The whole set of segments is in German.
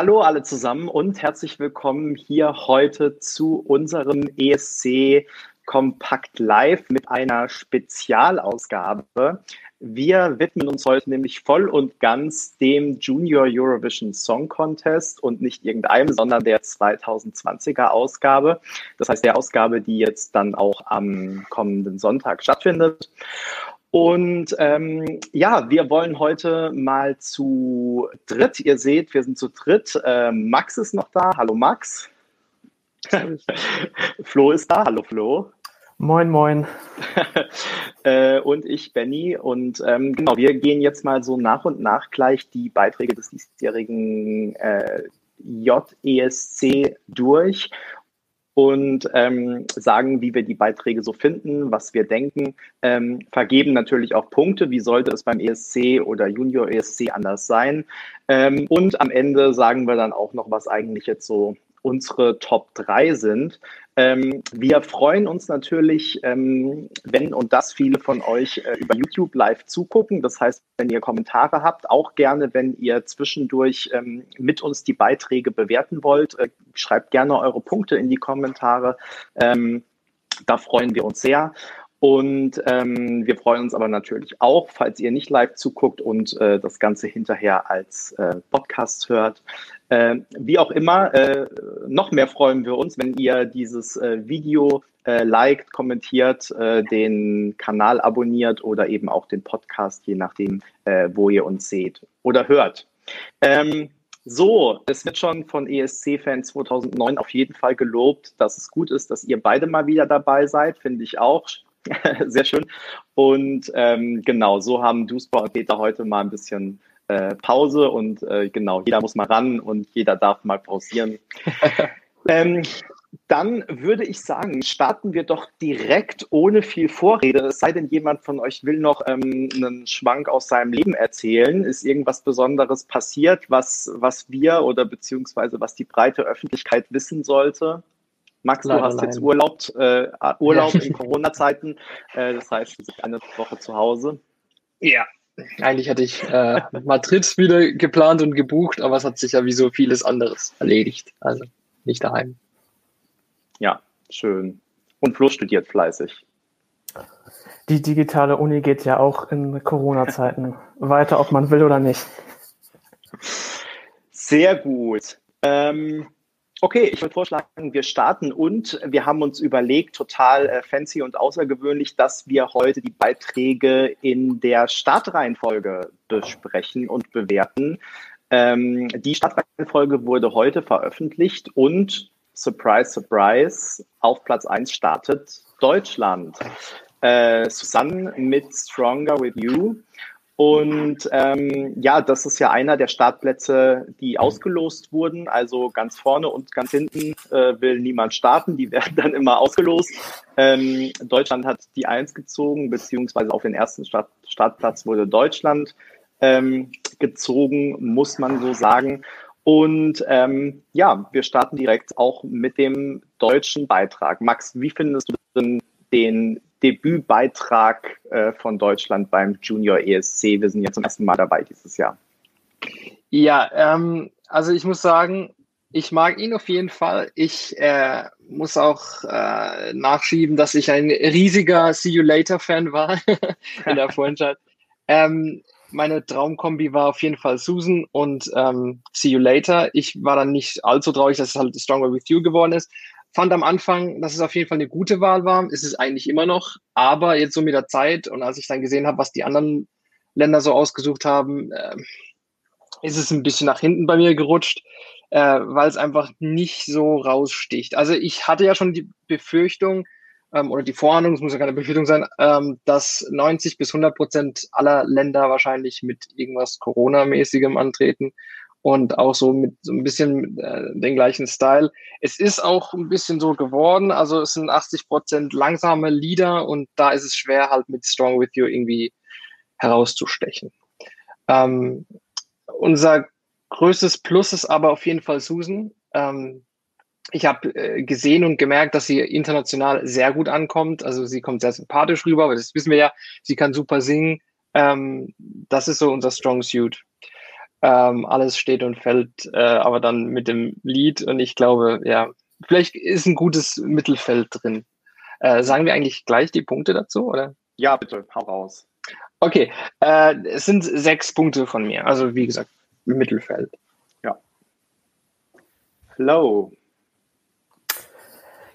Hallo alle zusammen und herzlich willkommen hier heute zu unserem ESC Kompakt Live mit einer Spezialausgabe. Wir widmen uns heute nämlich voll und ganz dem Junior Eurovision Song Contest und nicht irgendeinem, sondern der 2020er Ausgabe. Das heißt, der Ausgabe, die jetzt dann auch am kommenden Sonntag stattfindet. Und ähm, ja, wir wollen heute mal zu dritt. Ihr seht, wir sind zu dritt. Äh, Max ist noch da. Hallo Max. Flo ist da. Hallo Flo. Moin, moin. äh, und ich, Benny. Und ähm, genau, wir gehen jetzt mal so nach und nach gleich die Beiträge des diesjährigen äh, JESC durch und ähm, sagen, wie wir die Beiträge so finden, was wir denken, ähm, vergeben natürlich auch Punkte, wie sollte es beim ESC oder Junior ESC anders sein. Ähm, und am Ende sagen wir dann auch noch, was eigentlich jetzt so unsere Top 3 sind. Ähm, wir freuen uns natürlich, ähm, wenn und dass viele von euch äh, über YouTube live zugucken. Das heißt, wenn ihr Kommentare habt, auch gerne, wenn ihr zwischendurch ähm, mit uns die Beiträge bewerten wollt, äh, schreibt gerne eure Punkte in die Kommentare. Ähm, da freuen wir uns sehr. Und ähm, wir freuen uns aber natürlich auch, falls ihr nicht live zuguckt und äh, das Ganze hinterher als äh, Podcast hört. Äh, wie auch immer, äh, noch mehr freuen wir uns, wenn ihr dieses äh, Video äh, liked, kommentiert, äh, den Kanal abonniert oder eben auch den Podcast, je nachdem, äh, wo ihr uns seht oder hört. Ähm, so, es wird schon von ESC-Fan 2009 auf jeden Fall gelobt, dass es gut ist, dass ihr beide mal wieder dabei seid, finde ich auch. Sehr schön. Und ähm, genau, so haben Duspa und Peter heute mal ein bisschen äh, Pause und äh, genau, jeder muss mal ran und jeder darf mal pausieren. ähm, dann würde ich sagen, starten wir doch direkt ohne viel Vorrede. Es sei denn, jemand von euch will noch ähm, einen Schwank aus seinem Leben erzählen. Ist irgendwas Besonderes passiert, was, was wir oder beziehungsweise was die breite Öffentlichkeit wissen sollte? Max, Leider du hast nein. jetzt Urlaub, äh, Urlaub ja. in Corona-Zeiten. Äh, das heißt, du bist eine Woche zu Hause. Ja, eigentlich hatte ich äh, Madrid wieder geplant und gebucht, aber es hat sich ja wie so vieles anderes erledigt. Also nicht daheim. Ja, schön. Und Flo studiert fleißig. Die digitale Uni geht ja auch in Corona-Zeiten weiter, ob man will oder nicht. Sehr gut. Ähm, Okay, ich würde vorschlagen, wir starten und wir haben uns überlegt, total äh, fancy und außergewöhnlich, dass wir heute die Beiträge in der Startreihenfolge besprechen und bewerten. Ähm, die Startreihenfolge wurde heute veröffentlicht und surprise, surprise, auf Platz 1 startet Deutschland. Äh, Susanne mit Stronger With You und ähm, ja, das ist ja einer der Startplätze, die ausgelost wurden. Also ganz vorne und ganz hinten äh, will niemand starten. Die werden dann immer ausgelost. Ähm, Deutschland hat die Eins gezogen, beziehungsweise auf den ersten Start Startplatz wurde Deutschland ähm, gezogen, muss man so sagen. Und ähm, ja, wir starten direkt auch mit dem deutschen Beitrag. Max, wie findest du denn den Debütbeitrag äh, von Deutschland beim Junior ESC. Wir sind ja zum ersten Mal dabei dieses Jahr. Ja, ähm, also ich muss sagen, ich mag ihn auf jeden Fall. Ich äh, muss auch äh, nachschieben, dass ich ein riesiger See You Later Fan war in der Vorentscheid. Ähm, meine Traumkombi war auf jeden Fall Susan und ähm, See You Later. Ich war dann nicht allzu traurig, dass es halt Stronger With You geworden ist. Fand am Anfang, dass es auf jeden Fall eine gute Wahl war. Ist es eigentlich immer noch. Aber jetzt so mit der Zeit und als ich dann gesehen habe, was die anderen Länder so ausgesucht haben, äh, ist es ein bisschen nach hinten bei mir gerutscht, äh, weil es einfach nicht so raussticht. Also ich hatte ja schon die Befürchtung, ähm, oder die Vorahnung, es muss ja keine Befürchtung sein, ähm, dass 90 bis 100 Prozent aller Länder wahrscheinlich mit irgendwas Corona-mäßigem antreten und auch so mit so ein bisschen äh, den gleichen Style. Es ist auch ein bisschen so geworden, also es sind 80 Prozent langsame Lieder und da ist es schwer halt mit Strong With You irgendwie herauszustechen. Ähm, unser größtes Plus ist aber auf jeden Fall Susan. Ähm, ich habe äh, gesehen und gemerkt, dass sie international sehr gut ankommt. Also sie kommt sehr sympathisch rüber, aber das wissen wir ja. Sie kann super singen. Ähm, das ist so unser Strong Suit. Ähm, alles steht und fällt, äh, aber dann mit dem Lied. Und ich glaube, ja, vielleicht ist ein gutes Mittelfeld drin. Äh, sagen wir eigentlich gleich die Punkte dazu, oder? Ja, bitte, hau raus. Okay, äh, es sind sechs Punkte von mir. Also wie gesagt, Mittelfeld. Ja. Flow.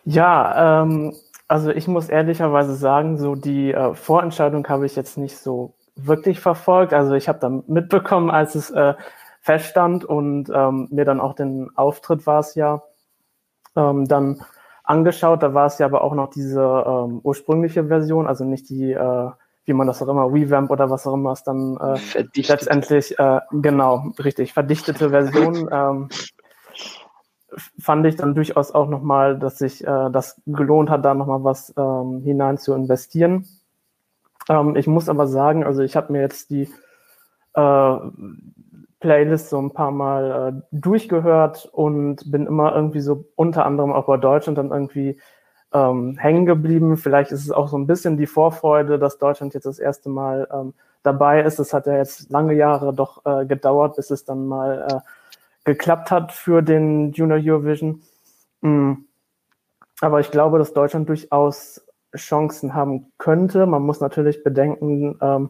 Ja, ähm, also ich muss ehrlicherweise sagen, so die äh, Vorentscheidung habe ich jetzt nicht so wirklich verfolgt. Also ich habe dann mitbekommen, als es äh, feststand und ähm, mir dann auch den Auftritt war es ja ähm, dann angeschaut. Da war es ja aber auch noch diese ähm, ursprüngliche Version, also nicht die, äh, wie man das auch immer, Revamp oder was auch immer es dann äh, letztendlich, äh, genau, richtig, verdichtete Version. ähm, fand ich dann durchaus auch nochmal, dass sich äh, das gelohnt hat, da nochmal was ähm, hinein zu investieren. Ähm, ich muss aber sagen, also ich habe mir jetzt die äh, Playlist so ein paar Mal äh, durchgehört und bin immer irgendwie so unter anderem auch bei Deutschland dann irgendwie ähm, hängen geblieben. Vielleicht ist es auch so ein bisschen die Vorfreude, dass Deutschland jetzt das erste Mal ähm, dabei ist. Es hat ja jetzt lange Jahre doch äh, gedauert, bis es dann mal äh, geklappt hat für den Junior Eurovision. Mhm. Aber ich glaube, dass Deutschland durchaus Chancen haben könnte. Man muss natürlich bedenken, ähm,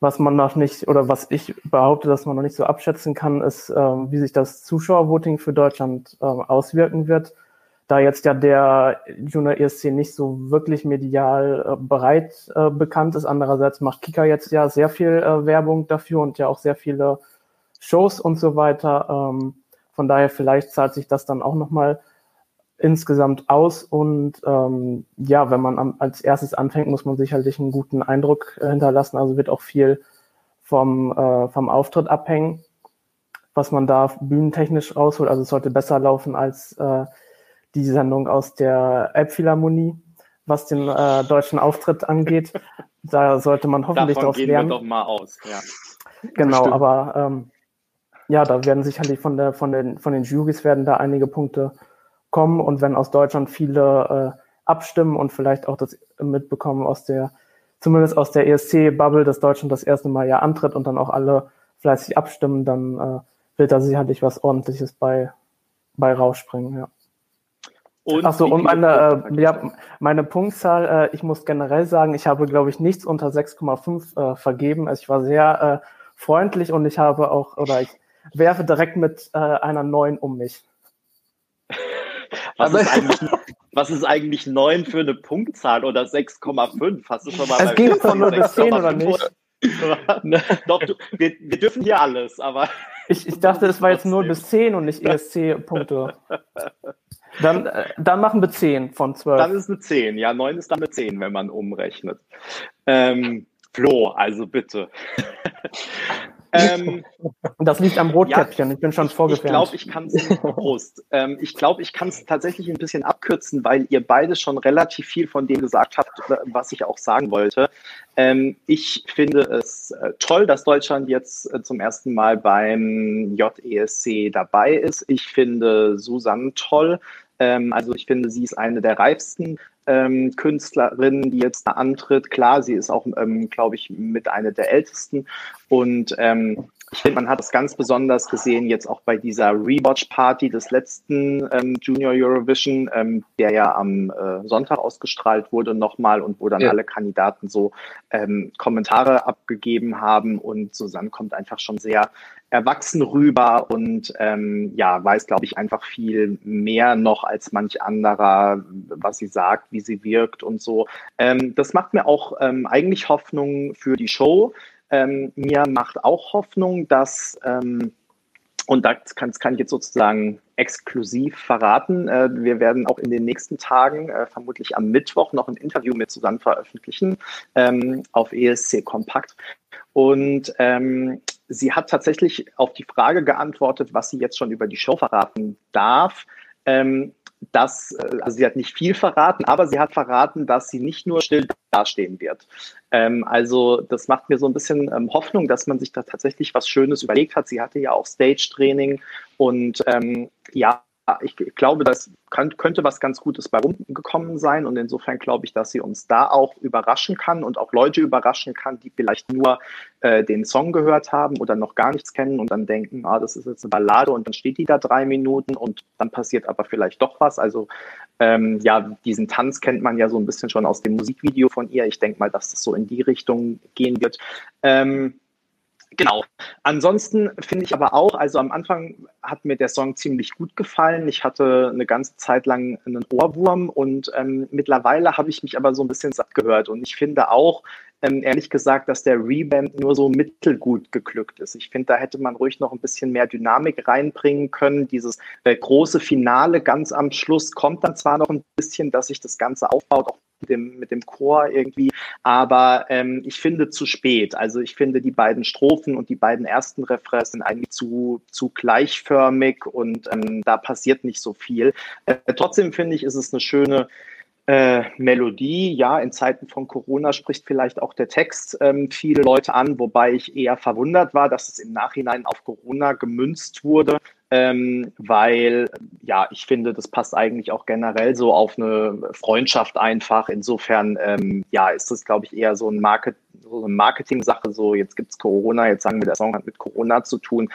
was man noch nicht oder was ich behaupte, dass man noch nicht so abschätzen kann, ist, ähm, wie sich das Zuschauervoting für Deutschland ähm, auswirken wird. Da jetzt ja der Junior ESC nicht so wirklich medial äh, bereit äh, bekannt ist. Andererseits macht Kika jetzt ja sehr viel äh, Werbung dafür und ja auch sehr viele Shows und so weiter. Ähm, von daher vielleicht zahlt sich das dann auch nochmal insgesamt aus. Und ähm, ja, wenn man am, als erstes anfängt, muss man sicherlich einen guten Eindruck äh, hinterlassen. Also wird auch viel vom, äh, vom Auftritt abhängen, was man da bühnentechnisch rausholt. Also es sollte besser laufen als äh, die Sendung aus der Elbphilharmonie, was den äh, deutschen Auftritt angeht. Da sollte man hoffentlich Davon daraus gehen lernen. Wir doch mal aus. Ja. Genau, Bestimmt. aber ähm, ja, da werden sicherlich von der von den von den Jurys werden da einige Punkte kommen und wenn aus Deutschland viele äh, abstimmen und vielleicht auch das mitbekommen aus der zumindest aus der ESC-Bubble, dass Deutschland das erste Mal ja antritt und dann auch alle fleißig abstimmen, dann äh, wird da sicherlich was Ordentliches bei bei rausspringen. Ja. Und Ach so, und meine, äh, ja, meine Punktzahl, äh, ich muss generell sagen, ich habe, glaube ich, nichts unter 6,5 äh, vergeben. Also ich war sehr äh, freundlich und ich habe auch, oder ich werfe direkt mit äh, einer 9 um mich. Was Aber- ist, eigentlich, was ist eigentlich 9 für eine Punktzahl oder 6,5? Hast du schon mal Es mir von 0 bis 10 oder 6,5 nicht? oder- Doch, du, wir, wir dürfen hier alles, aber Ich, ich dachte, es war jetzt 0 bis 10 und nicht ESC-Punkte. Dann, äh, dann machen wir 10 von 12. dann ist eine 10. Ja, 9 ist dann eine 10, wenn man umrechnet. Ähm, Flo, also bitte. Ähm, das liegt am Rotkäppchen, ich bin schon Ich vorgefärbt. glaube, ich kann es Prost. Ähm, ich glaube, ich kann es tatsächlich ein bisschen abkürzen, weil ihr beide schon relativ viel von dem gesagt habt, was ich auch sagen wollte. Ähm, ich finde es äh, toll, dass Deutschland jetzt äh, zum ersten Mal beim JESC dabei ist. Ich finde Susanne toll. Ähm, also ich finde, sie ist eine der reifsten ähm, Künstlerinnen, die jetzt da antritt. Klar, sie ist auch, ähm, glaube ich, mit einer der ältesten. Und ähm, ich finde, man hat es ganz besonders gesehen jetzt auch bei dieser Rewatch-Party des letzten ähm, Junior Eurovision, ähm, der ja am äh, Sonntag ausgestrahlt wurde nochmal und wo dann Ja. alle Kandidaten so ähm, Kommentare abgegeben haben und Susanne kommt einfach schon sehr erwachsen rüber und ähm, ja, weiß, glaube ich, einfach viel mehr noch als manch anderer, was sie sagt, wie sie wirkt und so. Ähm, das macht mir auch ähm, eigentlich Hoffnung für die Show. Ähm, mir macht auch Hoffnung, dass, ähm, und das kann, das kann ich jetzt sozusagen exklusiv verraten, äh, wir werden auch in den nächsten Tagen, äh, vermutlich am Mittwoch, noch ein Interview mit Susanne veröffentlichen ähm, auf ESC Kompakt. Und ähm, sie hat tatsächlich auf die Frage geantwortet, was sie jetzt schon über die Show verraten darf. Ähm, dass, äh, also sie hat nicht viel verraten, aber sie hat verraten, dass sie nicht nur still dastehen wird. Ähm, also das macht mir so ein bisschen ähm, Hoffnung, dass man sich da tatsächlich was Schönes überlegt hat. Sie hatte ja auch Stage-Training und ähm, ja, ich glaube, das könnte was ganz Gutes bei rumgekommen sein und insofern glaube ich, dass sie uns da auch überraschen kann und auch Leute überraschen kann, die vielleicht nur äh, den Song gehört haben oder noch gar nichts kennen und dann denken, ah, das ist jetzt eine Ballade und dann steht die da drei Minuten und dann passiert aber vielleicht doch was. Also ähm, ja, diesen Tanz kennt man ja so ein bisschen schon aus dem Musikvideo von ihr. Ich denke mal, dass das so in die Richtung gehen wird. Ähm, Genau. Ansonsten finde ich aber auch, also am Anfang hat mir der Song ziemlich gut gefallen. Ich hatte eine ganze Zeit lang einen Ohrwurm und ähm, mittlerweile habe ich mich aber so ein bisschen satt gehört. Und ich finde auch, ähm, ehrlich gesagt, dass der Reband nur so mittelgut geglückt ist. Ich finde, da hätte man ruhig noch ein bisschen mehr Dynamik reinbringen können. Dieses äh, große Finale ganz am Schluss kommt dann zwar noch ein bisschen, dass sich das Ganze aufbaut, auch mit dem, mit dem Chor irgendwie, aber ähm, ich finde zu spät. Also ich finde, die beiden Strophen und die beiden ersten Refrains sind eigentlich zu, zu gleichförmig und ähm, da passiert nicht so viel. Äh, trotzdem finde ich, ist es eine schöne äh, Melodie. Ja, in Zeiten von Corona spricht vielleicht auch der Text ähm, viele Leute an, wobei ich eher verwundert war, dass es im Nachhinein auf Corona gemünzt wurde, ähm, weil ja, ich finde, das passt eigentlich auch generell so auf eine Freundschaft einfach. Insofern, ähm, ja, ist das, glaube ich, eher so, ein Market, so eine Marketing-Sache. So, jetzt gibt's Corona, jetzt sagen wir, der Song hat mit Corona zu tun.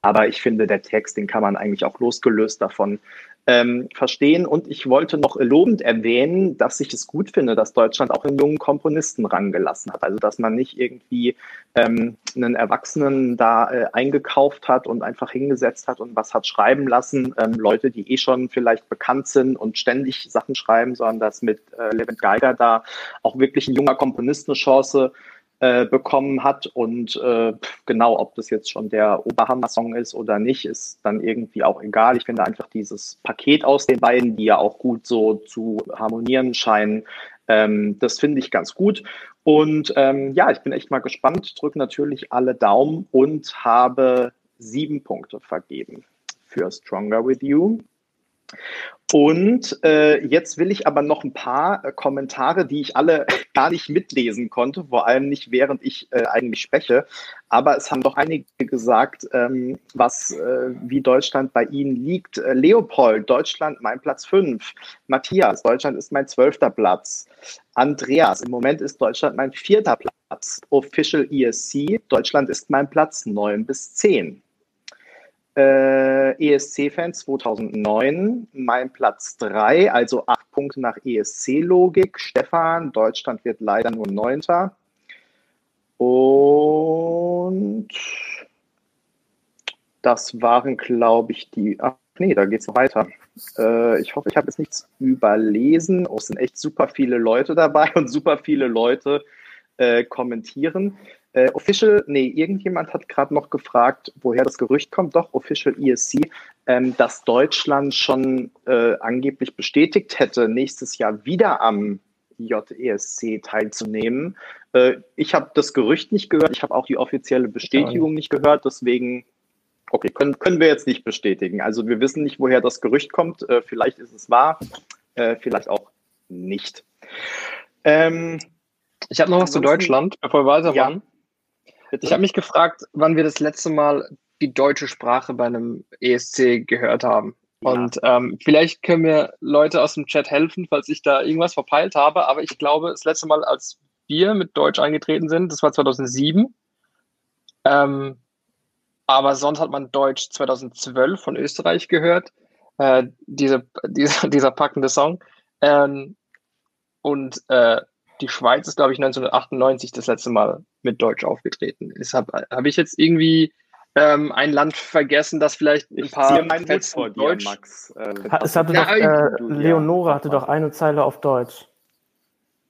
Aber ich finde, der Text, den kann man eigentlich auch losgelöst davon ähm, verstehen. Und ich wollte noch lobend erwähnen, dass ich es gut finde, dass Deutschland auch einen jungen Komponisten rangelassen hat. Also dass man nicht irgendwie ähm, einen Erwachsenen da äh, eingekauft hat und einfach hingesetzt hat und was hat schreiben lassen. Ähm, Leute, die eh schon vielleicht bekannt sind und ständig Sachen schreiben, sondern dass mit äh, Levent Geiger da auch wirklich ein junger Komponist eine Chance äh, bekommen hat. Und äh, genau, ob das jetzt schon der Oberhammer-Song ist oder nicht, ist dann irgendwie auch egal. Ich finde einfach dieses Paket aus den beiden, die ja auch gut so zu harmonieren scheinen, ähm, das finde ich ganz gut. Und ähm, ja, ich bin echt mal gespannt, drücke natürlich alle Daumen und habe sieben Punkte vergeben für Stronger With You. Und äh, jetzt will ich aber noch ein paar äh, Kommentare, die ich alle gar nicht mitlesen konnte, vor allem nicht während ich äh, eigentlich spreche. Aber es haben doch einige gesagt, ähm, was äh, wie Deutschland bei Ihnen liegt. Äh, Leopold, Deutschland mein Platz 5. Matthias, Deutschland ist mein zwölfter Platz. Andreas, im Moment ist Deutschland mein vierter Platz. Official ESC, Deutschland ist mein Platz 9 bis 10. Äh, ESC-Fans 2009, mein Platz 3, also 8 Punkte nach ESC-Logik. Stefan, Deutschland wird leider nur Neunter. Und das waren, glaube ich, die. Ach nee, da geht es noch weiter. Äh, ich hoffe, ich habe jetzt nichts überlesen. Oh, es sind echt super viele Leute dabei und super viele Leute äh, kommentieren. Äh, Official, nee, irgendjemand hat gerade noch gefragt, woher das Gerücht kommt. Doch, Official ESC, ähm, dass Deutschland schon äh, angeblich bestätigt hätte, nächstes Jahr wieder am JESC teilzunehmen. Äh, ich habe das Gerücht nicht gehört, ich habe auch die offizielle Bestätigung nicht gehört, deswegen, okay, können, können wir jetzt nicht bestätigen. Also wir wissen nicht, woher das Gerücht kommt. Äh, vielleicht ist es wahr, äh, vielleicht auch nicht. Ähm, ich habe noch was zu Deutschland, bevor wir weitermachen. Ja. Ich habe mich gefragt, wann wir das letzte Mal die deutsche Sprache bei einem ESC gehört haben. Ja. Und ähm, vielleicht können mir Leute aus dem Chat helfen, falls ich da irgendwas verpeilt habe. Aber ich glaube, das letzte Mal, als wir mit Deutsch eingetreten sind, das war 2007. Ähm, aber sonst hat man Deutsch 2012 von Österreich gehört. Äh, diese, dieser, dieser packende Song. Ähm, und äh, die Schweiz ist, glaube ich, 1998 das letzte Mal mit Deutsch aufgetreten. Habe ich jetzt irgendwie ähm, ein Land vergessen, das vielleicht ein ich paar mein Fetzen vor dir, Deutsch. Max. Äh, es hatte ja, doch, äh, du, Leonore hatte doch eine Zeile auf Deutsch.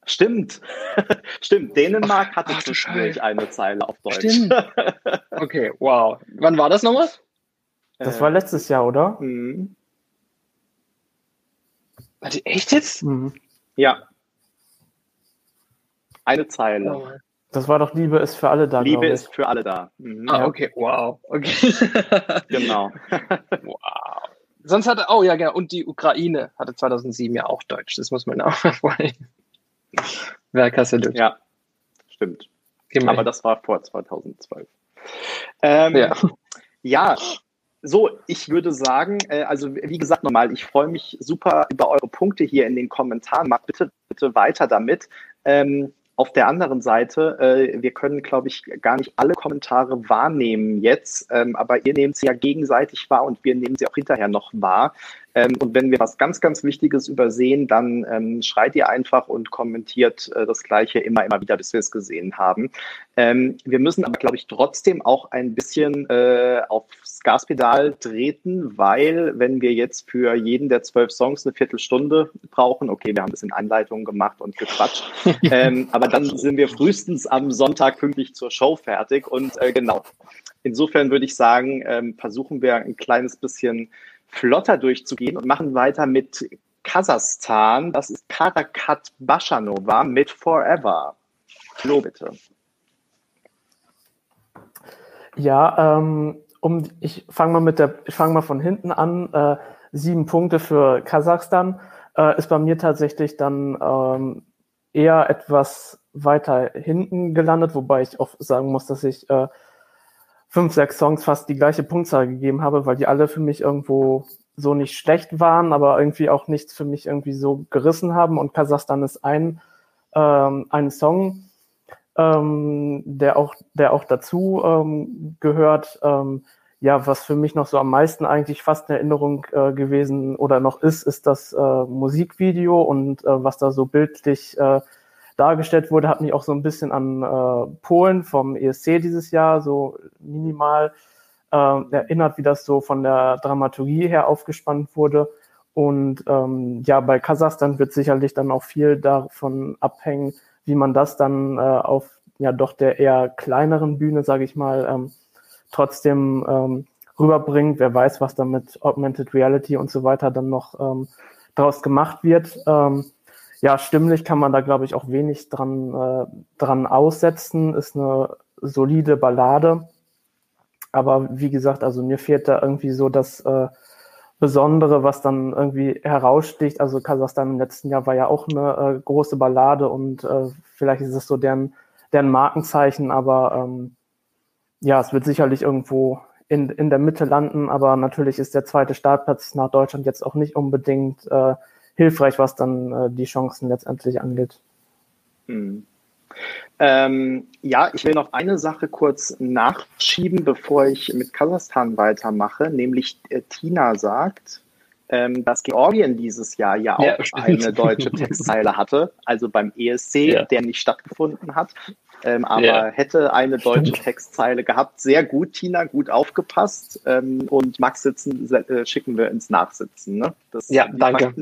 Stimmt. Stimmt. Dänemark hatte zwischendurch eine Zeile auf Deutsch. Stimmt. Okay, wow. Wann war das nochmal? Das war letztes Jahr, oder? Mhm. Warte, echt jetzt? Mhm. Ja. Eine Zeile. Oh. Das war doch Liebe ist für alle da. Liebe ist für alle da. Mhm. Ah, okay, wow. Okay. genau. wow. Sonst hatte, oh ja, genau, und die Ukraine hatte 2007 ja auch Deutsch. Das muss man auch. Wer Kasselut. Ja, stimmt. Gemein. Aber das war vor 2012. Ähm, ja. ja, so, ich würde sagen, äh, also wie gesagt nochmal, ich freue mich super über eure Punkte hier in den Kommentaren. Macht bitte, bitte weiter damit. Ähm, auf der anderen Seite, äh, wir können, glaube ich, gar nicht alle Kommentare wahrnehmen jetzt, ähm, aber ihr nehmt sie ja gegenseitig wahr und wir nehmen sie auch hinterher noch wahr. Ähm, und wenn wir was ganz, ganz Wichtiges übersehen, dann ähm, schreit ihr einfach und kommentiert äh, das Gleiche immer, immer wieder, bis wir es gesehen haben. Ähm, wir müssen aber, glaube ich, trotzdem auch ein bisschen äh, aufs Gaspedal treten, weil wenn wir jetzt für jeden der zwölf Songs eine Viertelstunde brauchen, okay, wir haben ein bisschen Einleitungen gemacht und gequatscht, ähm, aber dann sind wir frühestens am Sonntag pünktlich zur Show fertig und äh, genau. Insofern würde ich sagen, ähm, versuchen wir ein kleines bisschen flotter durchzugehen und machen weiter mit Kasachstan. Das ist Karakat Bashanova mit Forever. Flo, bitte. Ja, ähm, um, ich fange mal mit der, ich fange mal von hinten an. Äh, sieben Punkte für Kasachstan äh, ist bei mir tatsächlich dann ähm, eher etwas weiter hinten gelandet, wobei ich auch sagen muss, dass ich äh, fünf, sechs Songs fast die gleiche Punktzahl gegeben habe, weil die alle für mich irgendwo so nicht schlecht waren, aber irgendwie auch nichts für mich irgendwie so gerissen haben. Und Kasachstan ist ein, ähm, ein Song, ähm, der auch, der auch dazu ähm, gehört. Ähm, ja, was für mich noch so am meisten eigentlich fast in Erinnerung äh, gewesen oder noch ist, ist das äh, Musikvideo und äh, was da so bildlich äh, dargestellt wurde, hat mich auch so ein bisschen an äh, Polen vom ESC dieses Jahr so minimal äh, erinnert, wie das so von der Dramaturgie her aufgespannt wurde. Und ähm, ja, bei Kasachstan wird sicherlich dann auch viel davon abhängen, wie man das dann äh, auf ja doch der eher kleineren Bühne, sage ich mal, ähm, trotzdem ähm, rüberbringt. Wer weiß, was da mit Augmented Reality und so weiter dann noch ähm, daraus gemacht wird. Ähm, ja, stimmlich kann man da, glaube ich, auch wenig dran, äh, dran aussetzen. Ist eine solide Ballade. Aber wie gesagt, also mir fehlt da irgendwie so das äh, Besondere, was dann irgendwie heraussticht. Also Kasachstan im letzten Jahr war ja auch eine äh, große Ballade und äh, vielleicht ist es so deren, deren Markenzeichen, aber ähm, ja, es wird sicherlich irgendwo in, in der Mitte landen, aber natürlich ist der zweite Startplatz nach Deutschland jetzt auch nicht unbedingt äh, hilfreich, was dann äh, die Chancen letztendlich angeht. Hm. Ähm, ja, ich will noch eine Sache kurz nachschieben, bevor ich mit Kasachstan weitermache, nämlich äh, Tina sagt, ähm, dass Georgien dieses Jahr ja auch ja, eine deutsche Textzeile hatte, also beim ESC, ja. der nicht stattgefunden hat. Ähm, aber ja. hätte eine deutsche Textzeile gehabt. Sehr gut, Tina, gut aufgepasst. Ähm, und Max sitzen äh, schicken wir ins Nachsitzen. Ne? Das, ja, danke.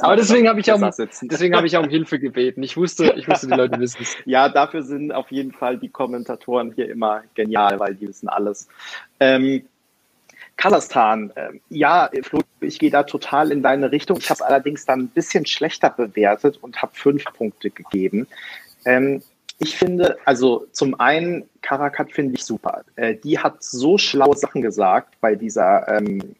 Aber deswegen habe ich, deswegen hab ich auch um Hilfe gebeten. Ich wusste, ich wusste, die Leute wissen es. Ja, dafür sind auf jeden Fall die Kommentatoren hier immer genial, weil die wissen alles. Ähm, Kasachstan, äh, ja, Flo, ich gehe da total in deine Richtung. Ich habe allerdings dann ein bisschen schlechter bewertet und habe fünf Punkte gegeben. Ähm, ich finde, also zum einen, Karakat finde ich super. Äh, die hat so schlaue Sachen gesagt bei dieser ähm,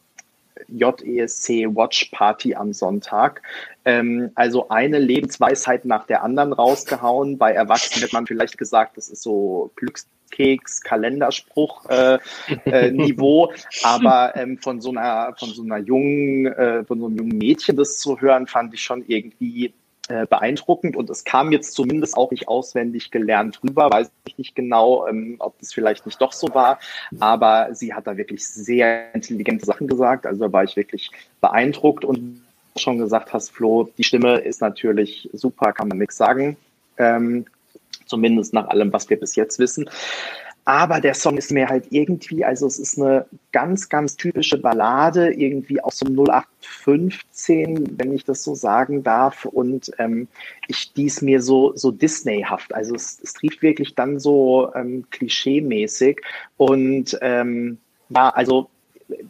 JESC Watch Party am Sonntag. Ähm, also eine Lebensweisheit nach der anderen rausgehauen. Bei Erwachsenen hat man vielleicht gesagt, das ist so Glückskeks, Kalenderspruch äh, äh, Niveau. Aber ähm, von so einer, von so einer jungen, äh, von so einem jungen Mädchen das zu hören, fand ich schon irgendwie äh, beeindruckend und es kam jetzt zumindest auch nicht auswendig gelernt rüber, weiß ich nicht genau, ähm, ob das vielleicht nicht doch so war, aber sie hat da wirklich sehr intelligente Sachen gesagt, also da war ich wirklich beeindruckt. Und schon gesagt hast, Flo, die Stimme ist natürlich super, kann man nichts sagen, ähm, zumindest nach allem, was wir bis jetzt wissen. Aber der Song ist mir halt irgendwie, also es ist eine ganz, ganz typische Ballade, irgendwie aus dem 0815, wenn ich das so sagen darf. Und ähm, ich, die ist mir so, so Disneyhaft. Also es, es trieft wirklich dann so ähm, klischee-mäßig. Und ähm, ja, also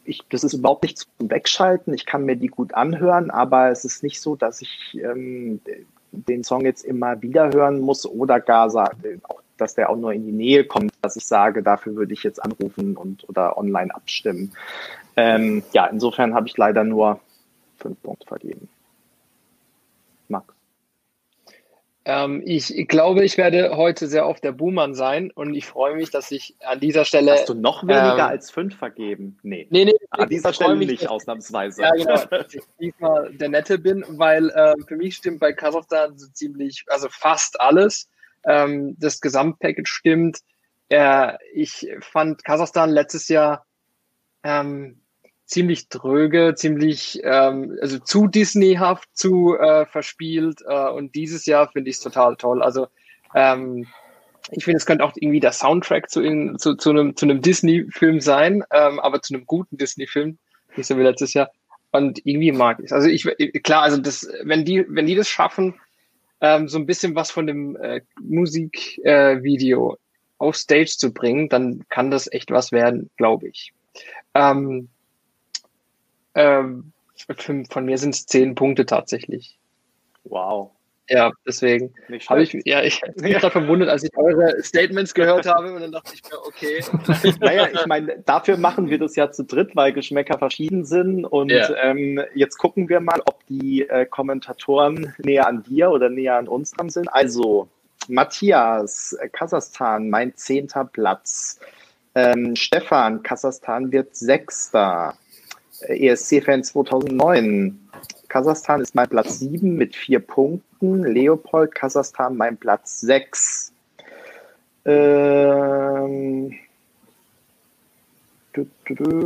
ich, das ist überhaupt nicht zum Wegschalten. Ich kann mir die gut anhören, aber es ist nicht so, dass ich ähm, den Song jetzt immer wieder hören muss oder gar sagen, auch dass der auch nur in die Nähe kommt, dass ich sage, dafür würde ich jetzt anrufen und oder online abstimmen. Ähm, ja, insofern habe ich leider nur fünf Punkte vergeben. Max. Ähm, ich glaube, ich werde heute sehr oft der Buhmann sein und ich freue mich, dass ich an dieser Stelle. Hast du noch weniger ähm, als fünf vergeben? Nee. Nee, nee. An dieser Stelle mich, nicht, ausnahmsweise. Ja, genau. dass ich diesmal der Nette bin, weil äh, für mich stimmt bei Kasachstan so ziemlich, also fast alles. Ähm, das Gesamtpackage stimmt. Äh, ich fand Kasachstan letztes Jahr ähm, ziemlich dröge, ziemlich ähm, also zu Disneyhaft, zu äh, verspielt äh, und dieses Jahr finde ich es total toll. Also ähm, ich finde, es könnte auch irgendwie der Soundtrack zu, in, zu, zu einem, zu einem Disney-Film sein, ähm, aber zu einem guten Disney-Film, nicht so wie letztes Jahr. Und irgendwie mag ich es. Also ich, klar, also das, wenn die, wenn die das schaffen, ähm, so ein bisschen was von dem äh, Musikvideo äh, auf Stage zu bringen, dann kann das echt was werden, glaube ich. Ähm, ähm, von mir sind es zehn Punkte tatsächlich. Wow. Ja, deswegen habe ich, ja, ich bin gerade verwundert, als ich eure Statements gehört habe und dann dachte ich mir, okay. naja, ich meine, dafür machen wir das ja zu dritt, weil Geschmäcker verschieden sind und ja. ähm, jetzt gucken wir mal, ob die äh, Kommentatoren näher an dir oder näher an uns dran sind. Also, Matthias, Kasachstan, mein zehnter Platz. Ähm, Stefan, Kasachstan wird Sechster. ESC-Fan 2009. Kasachstan ist mein Platz 7 mit 4 Punkten. Leopold, Kasachstan mein Platz 6. Ähm,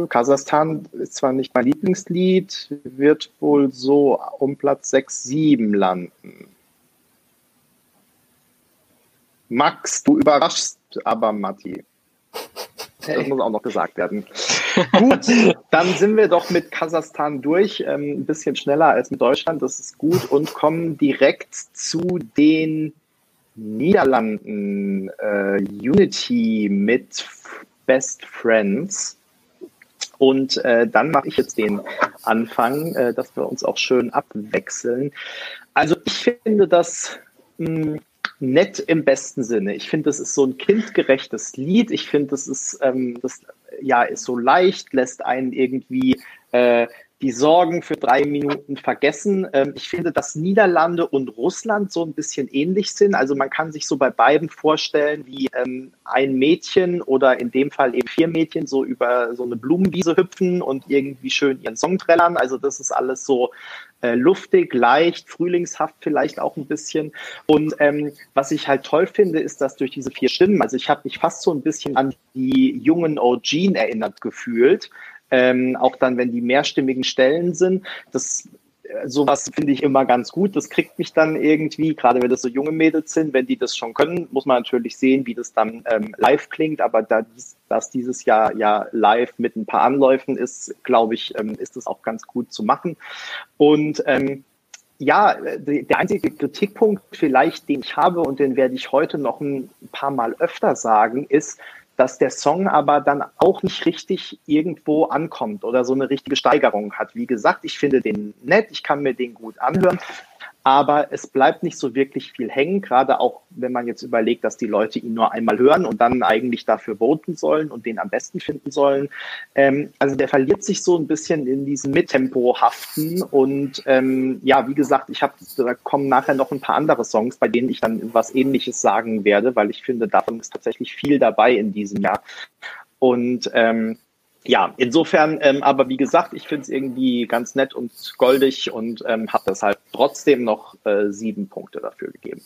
Kasachstan ist zwar nicht mein Lieblingslied, wird wohl so um Platz 6, 7 landen. Max, du überraschst aber Matti. Das muss auch noch gesagt werden. Gut, dann sind wir doch mit Kasachstan durch. Ähm, ein bisschen schneller als mit Deutschland, das ist gut. Und kommen direkt zu den Niederlanden. Äh, Unity mit Best Friends. Und äh, dann mache ich jetzt den Anfang, äh, dass wir uns auch schön abwechseln. Also ich finde das mh, hm, nett im besten Sinne. Ich finde, das ist so ein kindgerechtes Lied. Ich finde, das ist, ähm, das ja, ist so leicht, lässt einen irgendwie äh, die Sorgen für drei Minuten vergessen. Ähm, ich finde, dass Niederlande und Russland so ein bisschen ähnlich sind. Also man kann sich so bei beiden vorstellen, wie ähm, ein Mädchen oder in dem Fall eben vier Mädchen so über so eine Blumenwiese hüpfen und irgendwie schön ihren Song trällern. Also das ist alles so äh, luftig, leicht, frühlingshaft vielleicht auch ein bisschen. Und ähm, was ich halt toll finde, ist, dass durch diese vier Stimmen, also ich habe mich fast so ein bisschen an die jungen OG erinnert gefühlt ähm, auch dann, wenn die mehrstimmigen Stellen sind. Das äh, sowas finde ich immer ganz gut. Das kriegt mich dann irgendwie, gerade wenn das so junge Mädels sind, wenn die das schon können, muss man natürlich sehen, wie das dann ähm, live klingt. Aber da dies, das dieses Jahr ja live mit ein paar Anläufen ist, glaube ich, ähm, ist das auch ganz gut zu machen. Und ähm, ja, der einzige Kritikpunkt vielleicht, den ich habe und den werde ich heute noch ein paar Mal öfter sagen, ist, dass der Song aber dann auch nicht richtig irgendwo ankommt oder so eine richtige Steigerung hat. Wie gesagt, ich finde den nett, ich kann mir den gut anhören, aber es bleibt nicht so wirklich viel hängen, gerade auch wenn man jetzt überlegt, dass die Leute ihn nur einmal hören und dann eigentlich dafür voten sollen und den am besten finden sollen. Ähm, also der verliert sich so ein bisschen in diesem Mittempo-haften und ähm, ja, wie gesagt, ich habe, da kommen nachher noch ein paar andere Songs, bei denen ich dann was ähnliches sagen werde, weil ich finde, davon ist tatsächlich viel dabei in diesem Jahr. Und ähm, ja, insofern, ähm, aber wie gesagt, ich finde es irgendwie ganz nett und goldig und ähm, habe das halt trotzdem noch äh, sieben Punkte dafür gegeben.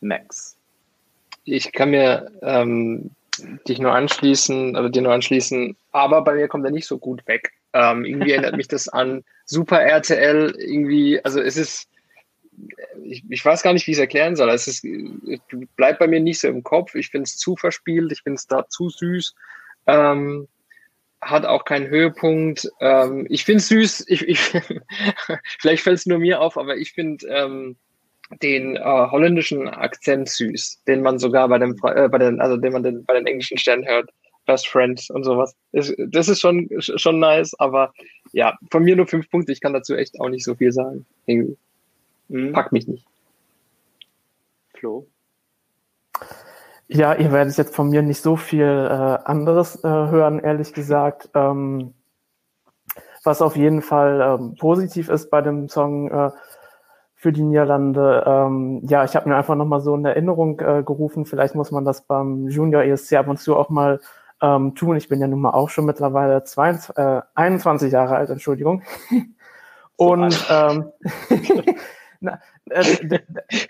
Max. Ich kann mir ähm, dich nur anschließen, oder dir nur anschließen, aber bei mir kommt er nicht so gut weg. Ähm, irgendwie erinnert mich das an Super RTL, irgendwie, also es ist, ich, ich weiß gar nicht, wie ich es erklären soll. Es ist, bleibt bei mir nicht so im Kopf. Ich finde es zu verspielt, ich finde es da zu süß. Ähm, hat auch keinen Höhepunkt. Ähm, ich finde es süß. Ich, ich vielleicht fällt es nur mir auf, aber ich finde ähm, den äh, holländischen Akzent süß, den man sogar bei dem, äh, bei den, also den man den, bei den englischen Sternen hört. Best Friends und sowas. Das, ist schon, schon nice, aber ja, von mir nur fünf Punkte. Ich kann dazu echt auch nicht so viel sagen. Irgendwie. Mhm. Packt mich nicht. Flo? Ja, ihr werdet jetzt von mir nicht so viel äh, anderes äh, hören, ehrlich gesagt. Ähm, was auf jeden Fall ähm, positiv ist bei dem Song, äh, für die Niederlande. Ähm, ja, ich habe mir einfach nochmal so in Erinnerung äh, gerufen. Vielleicht muss man das beim Junior ESC ab und zu auch mal ähm, tun. Ich bin ja nun mal auch schon mittlerweile 22, äh, 21 Jahre alt, Entschuldigung. Und ähm, na, der,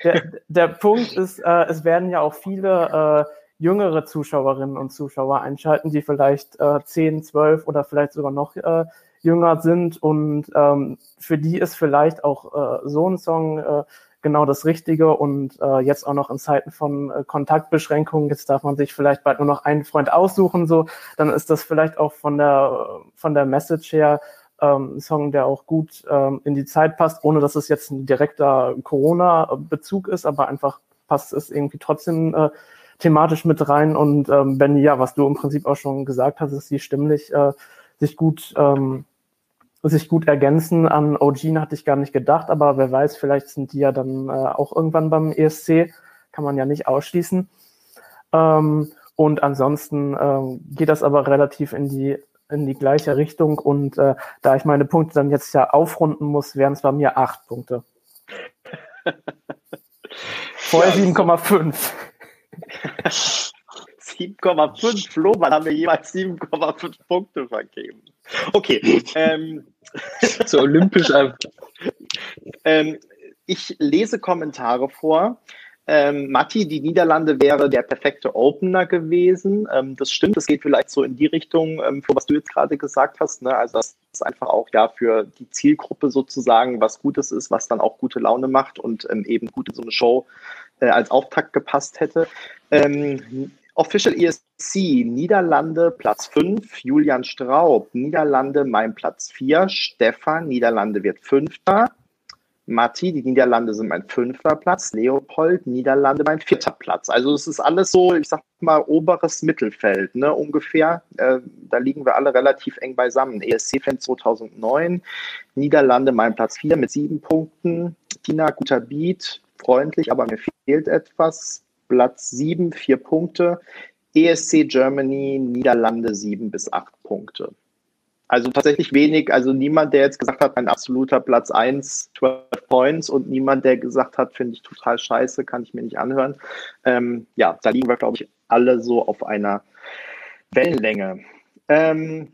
der, der, Punkt ist, äh, es werden ja auch viele äh, jüngere Zuschauerinnen und Zuschauer einschalten, die vielleicht äh, 10, 12 oder vielleicht sogar noch äh, jünger sind. Und ähm, für die ist vielleicht auch äh, so ein Song äh, genau das Richtige. Und äh, jetzt auch noch in Zeiten von äh, Kontaktbeschränkungen, jetzt darf man sich vielleicht bald nur noch einen Freund aussuchen, so, dann ist das vielleicht auch von der, von der Message her ähm, ein Song, der auch gut ähm, in die Zeit passt, ohne dass es jetzt ein direkter Corona-Bezug ist, aber einfach passt es irgendwie trotzdem äh, thematisch mit rein. Und ähm, Benny, ja, was du im Prinzip auch schon gesagt hast, ist sie stimmlich äh, sich gut ähm, sich gut ergänzen. An Ogin hatte ich gar nicht gedacht, aber wer weiß, vielleicht sind die ja dann äh, auch irgendwann beim ESC. Kann man ja nicht ausschließen. Ähm, und ansonsten ähm, geht das aber relativ in die in die gleiche Richtung. Und äh, da ich meine Punkte dann jetzt ja aufrunden muss, wären es bei mir acht Punkte. Vorher 7,5. 7,5 Flo, man haben wir jeweils 7,5 Punkte vergeben. Okay. Ähm, so olympisch einfach. Ähm, ich lese Kommentare vor. Ähm, Matti, die Niederlande wäre der perfekte Opener gewesen. Ähm, das stimmt, das geht vielleicht so in die Richtung, ähm, für was du jetzt gerade gesagt hast. Ne? Also das ist einfach auch ja für die Zielgruppe sozusagen was Gutes ist, was dann auch gute Laune macht und ähm, eben gut in so eine Show äh, als Auftakt gepasst hätte. Ähm, Official ESC, Niederlande Platz 5, Julian Straub, Niederlande mein Platz 4, Stefan, Niederlande wird Fünfter, Matti, die Niederlande sind mein fünfter Platz, Leopold, Niederlande mein vierter Platz. Also es ist alles so, ich sag mal, oberes Mittelfeld, ne, ungefähr. Äh, da liegen wir alle relativ eng beisammen. ESC-Fan 2009, Niederlande mein Platz 4 mit sieben Punkten, Tina, guter Beat, freundlich, aber mir fehlt etwas. Platz 7, vier Punkte. ESC Germany, Niederlande 7 bis 8 Punkte. Also tatsächlich wenig, also niemand, der jetzt gesagt hat, ein absoluter Platz 1, 12 Points und niemand, der gesagt hat, finde ich total scheiße, kann ich mir nicht anhören. Ähm, ja, da liegen wir, glaube ich, alle so auf einer Wellenlänge. Ähm,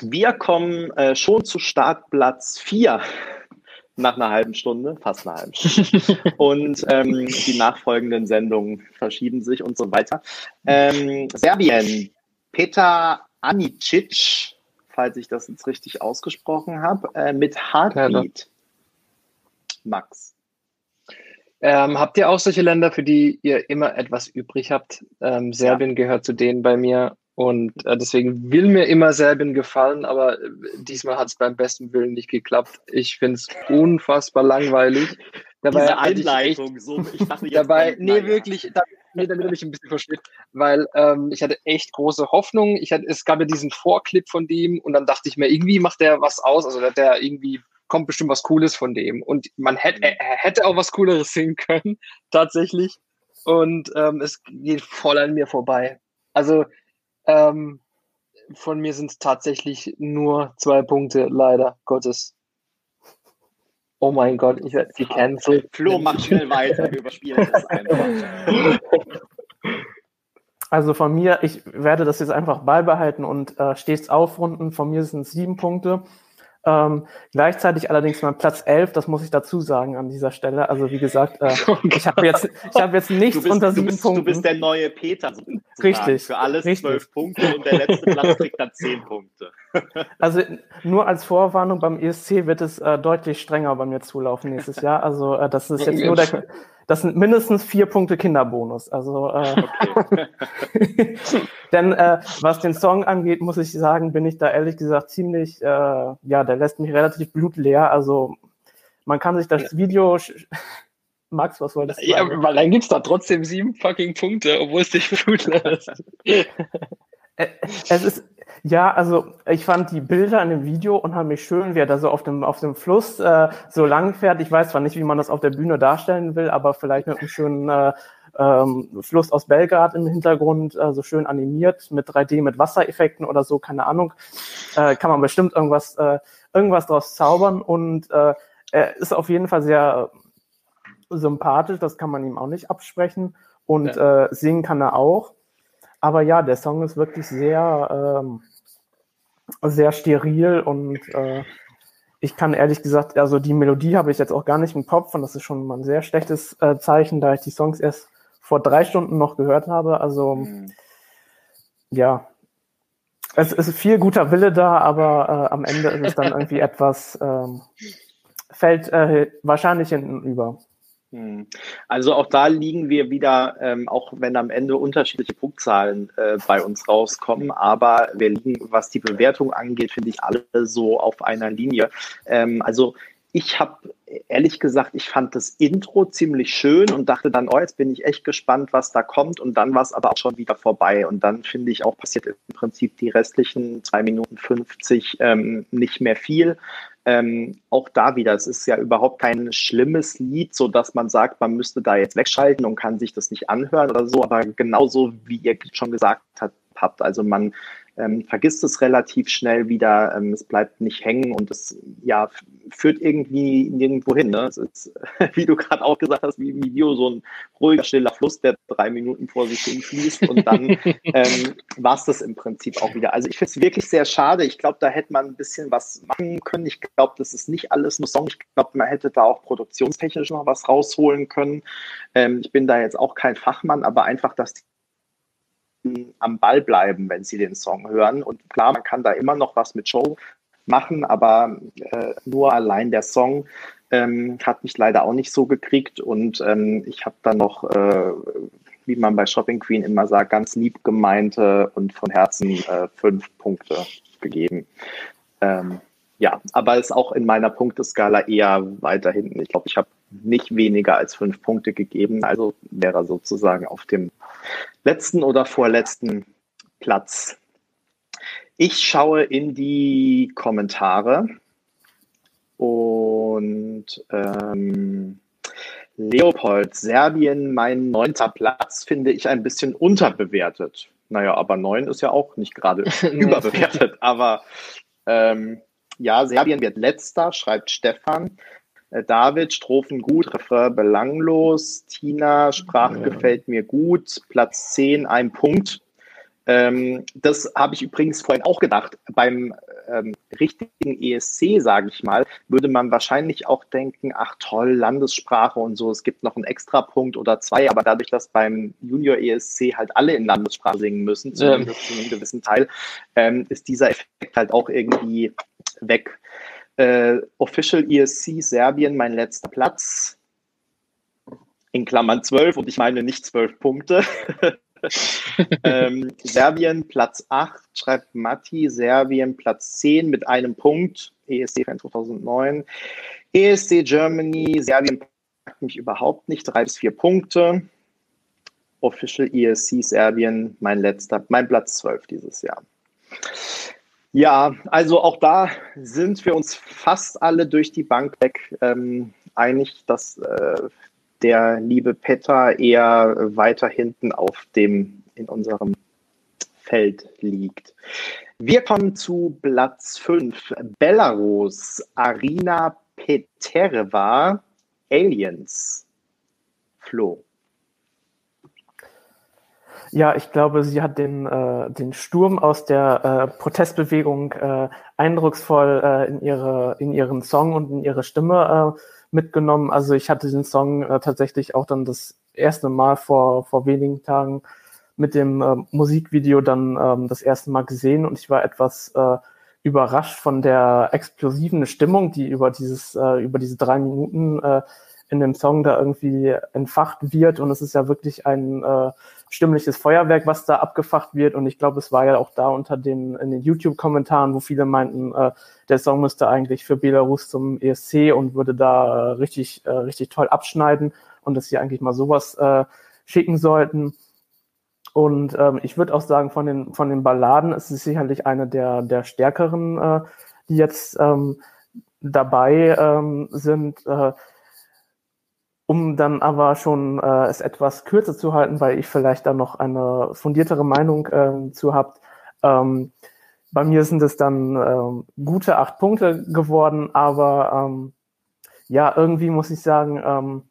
wir kommen äh, schon zu Startplatz 4 nach einer halben Stunde, fast einer halben Stunde. und ähm, die nachfolgenden Sendungen verschieben sich und so weiter. Ähm, Serbien, Peter Anicic falls ich das jetzt richtig ausgesprochen habe, äh, mit Heartbeat. Max. Ähm, habt ihr auch solche Länder, für die ihr immer etwas übrig habt? Ähm, Serbien ja. gehört zu denen bei mir und äh, deswegen will mir immer Serbien gefallen, aber äh, diesmal hat es beim besten Willen nicht geklappt. Ich finde es unfassbar langweilig. Dabei Diese Einleitung, ich, so, ich dachte jetzt dabei, nee, wirklich, da, nee, damit habe ich ein bisschen versteht, weil ähm, ich hatte echt große Hoffnung. Ich hatte, es gab ja diesen Vorclip von dem und dann dachte ich mir, irgendwie macht der was aus, also der, der irgendwie kommt bestimmt was Cooles von dem und man hätte, er hätte auch was Cooleres singen können, tatsächlich. Und ähm, es geht voll an mir vorbei. Also ähm, von mir sind es tatsächlich nur zwei Punkte, leider Gottes. Oh mein Gott, ich werde gecancelt. Flo, mach schnell weiter, wir überspielen das einfach. Also von mir, ich werde das jetzt einfach beibehalten und äh, stets aufrunden. Von mir sind es sieben Punkte. Ähm, gleichzeitig allerdings mein Platz 11, das muss ich dazu sagen an dieser Stelle. Also wie gesagt, äh, ich habe jetzt, ich hab jetzt nichts bist, unter sieben bist, Punkten. Du bist der neue Peter. Richtig. Für alles richtig. zwölf Punkte und der letzte Platz kriegt dann zehn Punkte. Also nur als Vorwarnung, beim ESC wird es äh, deutlich strenger bei mir zulaufen nächstes Jahr. Also äh, das ist jetzt nur der, das sind mindestens vier Punkte Kinderbonus. Also äh, okay. denn äh, was den Song angeht, muss ich sagen, bin ich da ehrlich gesagt ziemlich, äh, ja, der lässt mich relativ blutleer. Also man kann sich das Video Max, was wolltest du sagen? Ja, weil dann gibt es da trotzdem sieben fucking Punkte, obwohl es dich blut lässt. Äh, es ist, ja, also ich fand die Bilder in dem Video unheimlich schön, wie er da so auf dem, auf dem Fluss äh, so lang fährt. Ich weiß zwar nicht, wie man das auf der Bühne darstellen will, aber vielleicht mit einem schönen äh, ähm, Fluss aus Belgrad im Hintergrund, äh, so schön animiert mit 3D, mit Wassereffekten oder so, keine Ahnung. Äh, kann man bestimmt irgendwas, äh, irgendwas draus zaubern und äh, er ist auf jeden Fall sehr sympathisch, das kann man ihm auch nicht absprechen. Und ja. äh, singen kann er auch. Aber ja, der Song ist wirklich sehr, ähm, sehr steril und äh, ich kann ehrlich gesagt, also die Melodie habe ich jetzt auch gar nicht im Kopf und das ist schon mal ein sehr schlechtes äh, Zeichen, da ich die Songs erst vor drei Stunden noch gehört habe. Also mhm. ja, es ist viel guter Wille da, aber äh, am Ende ist es dann irgendwie etwas, ähm, fällt äh, wahrscheinlich hinten über. Hm. Also auch da liegen wir wieder, ähm, auch wenn am Ende unterschiedliche Punktzahlen äh, bei uns rauskommen, aber wir liegen, was die Bewertung angeht, finde ich alle so auf einer Linie. Ähm, also ich habe ehrlich gesagt, ich fand das Intro ziemlich schön und dachte dann, oh, jetzt bin ich echt gespannt, was da kommt. Und dann war es aber auch schon wieder vorbei. Und dann finde ich auch passiert im Prinzip die restlichen zwei Minuten 50 ähm, nicht mehr viel. Ähm, auch da wieder, es ist ja überhaupt kein schlimmes Lied, so dass man sagt, man müsste da jetzt wegschalten und kann sich das nicht anhören oder so, aber genauso wie ihr schon gesagt habt, also man ähm, vergisst es relativ schnell wieder, ähm, es bleibt nicht hängen und es ja, führt irgendwie nirgendwo hin. Ne? Es ist, wie du gerade auch gesagt hast, wie im Video so ein ruhiger, stiller Fluss, der drei Minuten vor sich hin fließt und dann ähm, war es das im Prinzip auch wieder. Also ich finde es wirklich sehr schade. Ich glaube, da hätte man ein bisschen was machen können. Ich glaube, das ist nicht alles nur Song. Ich glaube, man hätte da auch produktionstechnisch noch was rausholen können. Ähm, ich bin da jetzt auch kein Fachmann, aber einfach, dass die am Ball bleiben, wenn sie den Song hören. Und klar, man kann da immer noch was mit Show machen, aber äh, nur allein der Song ähm, hat mich leider auch nicht so gekriegt. Und ähm, ich habe dann noch, äh, wie man bei Shopping Queen immer sagt, ganz lieb gemeinte und von Herzen äh, fünf Punkte gegeben. Ähm, ja, aber ist auch in meiner Punkteskala eher weiter hinten. Ich glaube, ich habe nicht weniger als fünf Punkte gegeben. Also wäre er sozusagen auf dem letzten oder vorletzten Platz. Ich schaue in die Kommentare und ähm, Leopold, Serbien, mein neunter Platz, finde ich ein bisschen unterbewertet. Naja, aber neun ist ja auch nicht gerade überbewertet. Aber ähm, ja, Serbien wird letzter, schreibt Stefan. Äh, David, Strophen gut, Refrain belanglos. Tina, Sprache ja. gefällt mir gut. Platz 10, ein Punkt. Ähm, das habe ich übrigens vorhin auch gedacht. Beim ähm, richtigen ESC, sage ich mal, würde man wahrscheinlich auch denken, ach toll, Landessprache und so, es gibt noch einen Extrapunkt oder zwei, aber dadurch, dass beim Junior ESC halt alle in Landessprache singen müssen, zumindest ja. zu einem gewissen Teil, ähm, ist dieser Effekt halt auch irgendwie weg. Äh, Official ESC Serbien, mein letzter Platz. In Klammern 12 und ich meine nicht 12 Punkte. ähm, Serbien Platz 8, schreibt Matti. Serbien Platz 10 mit einem Punkt. ESC 2009. ESC Germany, Serbien packt mich überhaupt nicht. Drei bis vier Punkte. Official ESC Serbien, mein letzter, mein Platz 12 dieses Jahr. Ja, also auch da sind wir uns fast alle durch die Bank weg ähm, einig, dass äh, der liebe Petter eher weiter hinten auf dem in unserem Feld liegt. Wir kommen zu Platz 5. Belarus, Arina Petereva, Aliens. Flo. Ja, ich glaube, sie hat den, äh, den Sturm aus der äh, Protestbewegung äh, eindrucksvoll äh, in, ihre, in ihren Song und in ihre Stimme äh, mitgenommen. Also ich hatte den Song äh, tatsächlich auch dann das erste Mal vor, vor wenigen Tagen mit dem äh, Musikvideo dann ähm, das erste Mal gesehen und ich war etwas äh, überrascht von der explosiven Stimmung, die über dieses, äh, über diese drei Minuten äh, in dem Song da irgendwie entfacht wird. Und es ist ja wirklich ein äh, stimmliches Feuerwerk, was da abgefacht wird. Und ich glaube, es war ja auch da unter den, in den YouTube-Kommentaren, wo viele meinten, äh, der Song müsste eigentlich für Belarus zum ESC und würde da äh, richtig, äh, richtig toll abschneiden und dass sie eigentlich mal sowas äh, schicken sollten. Und ähm, ich würde auch sagen, von den, von den Balladen ist es sicherlich eine der, der stärkeren, äh, die jetzt ähm, dabei ähm, sind. Äh, um dann aber schon äh, es etwas kürzer zu halten, weil ich vielleicht da noch eine fundiertere Meinung äh, zu habt. Ähm, bei mir sind es dann ähm, gute acht Punkte geworden, aber ähm, ja, irgendwie muss ich sagen, ähm,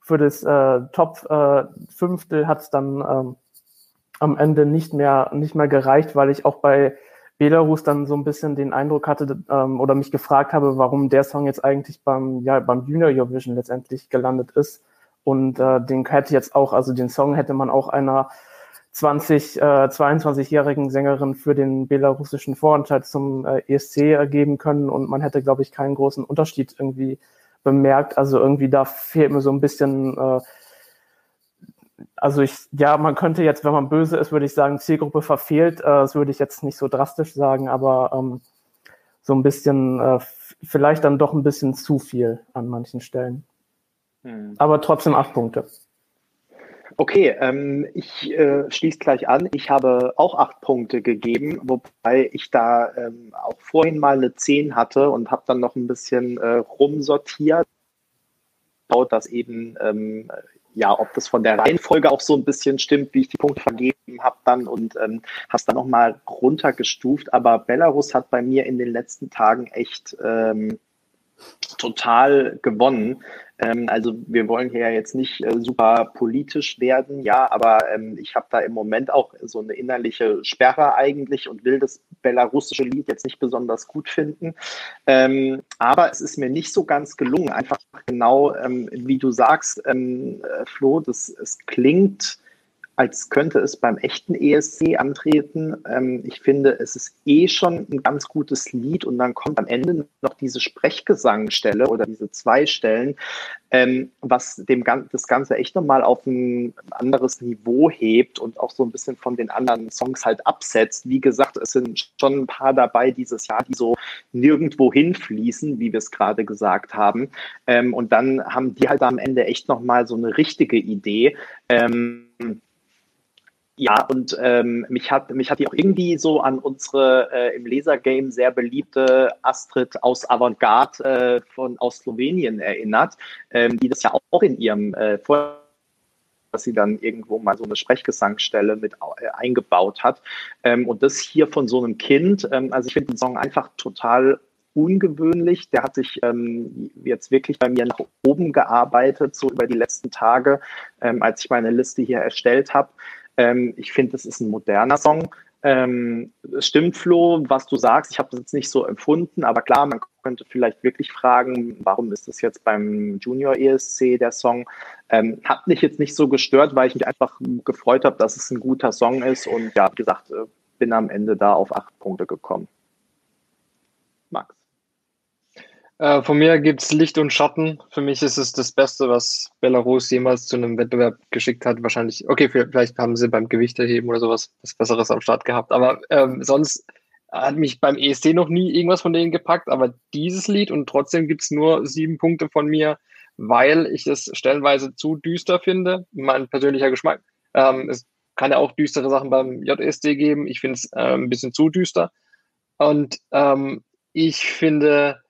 für das äh, Top äh, Fünftel hat es dann ähm, am Ende nicht mehr, nicht mehr gereicht, weil ich auch bei Belarus dann so ein bisschen den Eindruck hatte ähm, oder mich gefragt habe, warum der Song jetzt eigentlich beim, ja, beim Junior Eurovision letztendlich gelandet ist. Und äh, den hätte jetzt auch, also den Song hätte man auch einer 20, äh, 22-jährigen Sängerin für den belarussischen Vorentscheid zum äh, ESC ergeben können und man hätte, glaube ich, keinen großen Unterschied irgendwie bemerkt. Also irgendwie da fehlt mir so ein bisschen äh, also ich, ja, man könnte jetzt, wenn man böse ist, würde ich sagen, Zielgruppe verfehlt. Äh, das würde ich jetzt nicht so drastisch sagen, aber ähm, so ein bisschen, äh, vielleicht dann doch ein bisschen zu viel an manchen Stellen. Hm. Aber trotzdem acht Punkte. Okay, ähm, ich äh, schließe gleich an. Ich habe auch acht Punkte gegeben, wobei ich da ähm, auch vorhin mal eine zehn hatte und habe dann noch ein bisschen äh, rumsortiert, dass eben ähm, ja, ob das von der Reihenfolge auch so ein bisschen stimmt, wie ich die Punkte vergeben habe dann und ähm, hast dann nochmal runtergestuft. Aber Belarus hat bei mir in den letzten Tagen echt ähm, total gewonnen. Ähm, also wir wollen hier jetzt nicht äh, super politisch werden, ja, aber ähm, ich habe da im Moment auch so eine innerliche Sperre eigentlich und will das belarussische Lied jetzt nicht besonders gut finden. Ähm, aber es ist mir nicht so ganz gelungen, einfach genau, ähm, wie du sagst, ähm, äh, Flo, das, es klingt als könnte es beim echten ESC antreten. Ähm, ich finde, es ist eh schon ein ganz gutes Lied und dann kommt am Ende noch diese Sprechgesangstelle oder diese zwei Stellen, ähm, was dem das Ganze echt nochmal auf ein anderes Niveau hebt und auch so ein bisschen von den anderen Songs halt absetzt. Wie gesagt, es sind schon ein paar dabei dieses Jahr, die so nirgendwo hinfließen, wie wir es gerade gesagt haben. Ähm, und dann haben die halt am Ende echt nochmal so eine richtige Idee. Ähm, ja, und ähm, mich hat mich hat die auch irgendwie so an unsere äh, im Lasergame sehr beliebte Astrid aus Avantgarde äh, von aus Slowenien erinnert, ähm, die das ja auch in ihrem äh, Vor dass sie dann irgendwo mal so eine Sprechgesangsstelle mit äh, eingebaut hat. Ähm, und das hier von so einem Kind, ähm, also ich finde den Song einfach total ungewöhnlich. Der hat sich ähm, jetzt wirklich bei mir nach oben gearbeitet, so über die letzten Tage, ähm, als ich meine Liste hier erstellt habe. Ähm, ich finde, es ist ein moderner Song. Ähm, stimmt, Flo, was du sagst. Ich habe das jetzt nicht so empfunden, aber klar, man könnte vielleicht wirklich fragen, warum ist das jetzt beim Junior ESC der Song? Ähm, hat mich jetzt nicht so gestört, weil ich mich einfach gefreut habe, dass es ein guter Song ist und ja, wie gesagt, äh, bin am Ende da auf acht Punkte gekommen. Max. Äh, von mir gibt es Licht und Schatten. Für mich ist es das Beste, was Belarus jemals zu einem Wettbewerb geschickt hat. Wahrscheinlich, okay, vielleicht haben sie beim Gewichterheben oder sowas was Besseres am Start gehabt. Aber ähm, sonst hat mich beim ESC noch nie irgendwas von denen gepackt. Aber dieses Lied und trotzdem gibt es nur sieben Punkte von mir, weil ich es stellenweise zu düster finde. Mein persönlicher Geschmack. Ähm, es kann ja auch düstere Sachen beim JSD geben. Ich finde es äh, ein bisschen zu düster. Und ähm, ich finde,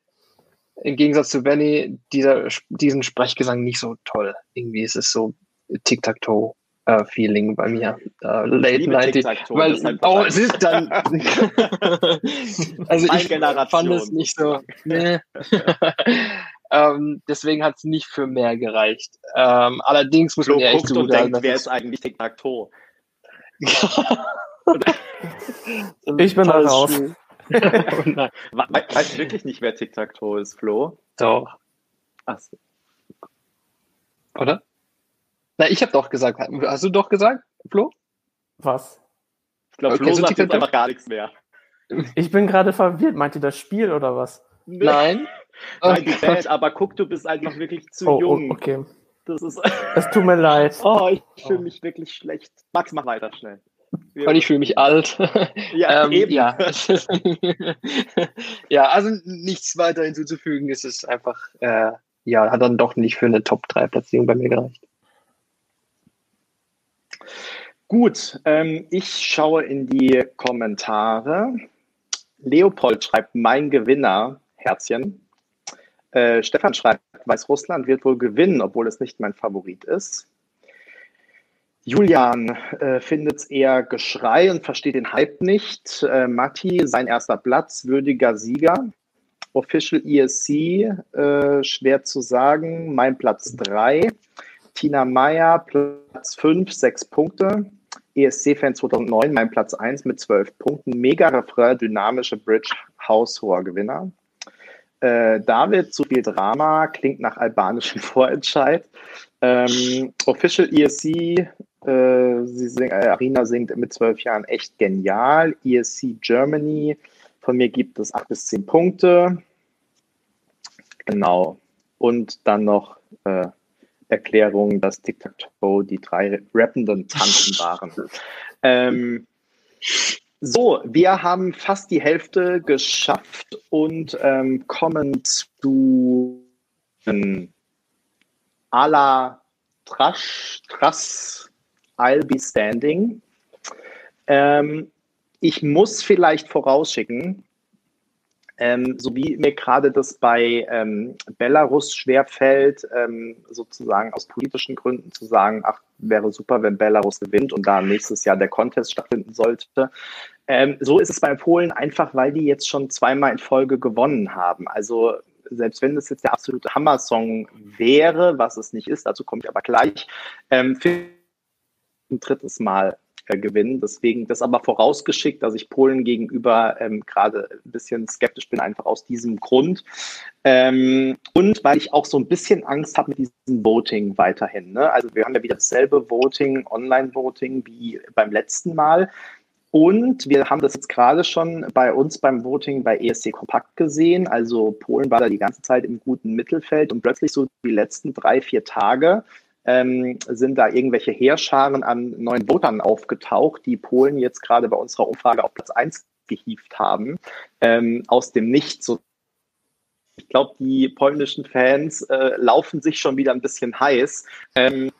im Gegensatz zu Benny dieser, diesen Sprechgesang nicht so toll. Irgendwie ist es so Tic-Tac-Toe. Uh, Feeling bei mir. Uh, late 90 weil, oh, es ist dann. also ich fand es nicht so. Nee. ähm, deswegen hat es nicht für mehr gereicht. Ähm, allerdings muss man ja echt so sagen, wer ist eigentlich Tic-Tac-Toe? ich bin da raus. oh weißt du wirklich nicht, wer Tic-Tac-Toe ist, Flo? Doch. Achso. Oder? Na, ich habe doch gesagt. Hast du doch gesagt, Flo? Was? Ich glaube, Flo sagt jetzt einfach gar nichts mehr. Ich bin gerade verwirrt. Meint ihr das Spiel oder was? Nein. Nein, die Band, aber guck, du bist einfach wirklich zu oh, oh jung. Oh, okay. Das ist. Es tut mir leid. Oh, ich fühle mich wirklich schlecht. Max, mach weiter schnell. Weil ich fühle mich alt. Ja, ähm, eben. Ja. ja, also nichts weiter hinzuzufügen. Es ist einfach, äh, ja, hat dann doch nicht für eine Top-3-Platzierung bei mir gereicht. Gut, ähm, ich schaue in die Kommentare. Leopold schreibt, mein Gewinner, Herzchen. Äh, Stefan schreibt, Weißrussland wird wohl gewinnen, obwohl es nicht mein Favorit ist. Julian äh, findet es eher Geschrei und versteht den Hype nicht. Äh, Matti, sein erster Platz, würdiger Sieger. Official ESC, äh, schwer zu sagen. Mein Platz 3. Tina Meyer, Platz 5, 6 Punkte. ESC-Fan 2009, mein Platz 1 mit 12 Punkten. Mega Refrain, dynamische Bridge, haushoher Gewinner. Äh, David, zu viel Drama, klingt nach albanischem Vorentscheid. Ähm, Official ESC, äh, sie sing, äh, Arina singt mit zwölf Jahren echt genial. ESC Germany, von mir gibt es acht bis zehn Punkte. Genau. Und dann noch äh, Erklärung, dass Tic-Tac-Toe die drei rappenden Tanten waren. Ähm, so, wir haben fast die Hälfte geschafft und ähm, kommen zu ähm, la Trash, Trass, I'll be standing. Ähm, ich muss vielleicht vorausschicken, ähm, so wie mir gerade das bei ähm, Belarus schwerfällt, ähm, sozusagen aus politischen Gründen zu sagen, ach, wäre super, wenn Belarus gewinnt und da nächstes Jahr der Contest stattfinden sollte. Ähm, so ist es bei Polen einfach, weil die jetzt schon zweimal in Folge gewonnen haben. Also selbst wenn das jetzt der absolute Hammer-Song wäre, was es nicht ist, dazu komme ich aber gleich, ähm, ein drittes Mal äh, gewinnen. Deswegen das aber vorausgeschickt, dass ich Polen gegenüber ähm, gerade ein bisschen skeptisch bin, einfach aus diesem Grund. Ähm, und weil ich auch so ein bisschen Angst habe mit diesem Voting weiterhin. Ne? Also wir haben ja wieder dasselbe Voting, Online-Voting wie beim letzten Mal. Und wir haben das jetzt gerade schon bei uns beim Voting bei ESC Kompakt gesehen. Also Polen war da die ganze Zeit im guten Mittelfeld und plötzlich so die letzten drei, vier Tage ähm, sind da irgendwelche Heerscharen an neuen Votern aufgetaucht, die Polen jetzt gerade bei unserer Umfrage auf Platz 1 gehievt haben, ähm, aus dem Nichts. Ich glaube, die polnischen Fans äh, laufen sich schon wieder ein bisschen heiß. Ähm,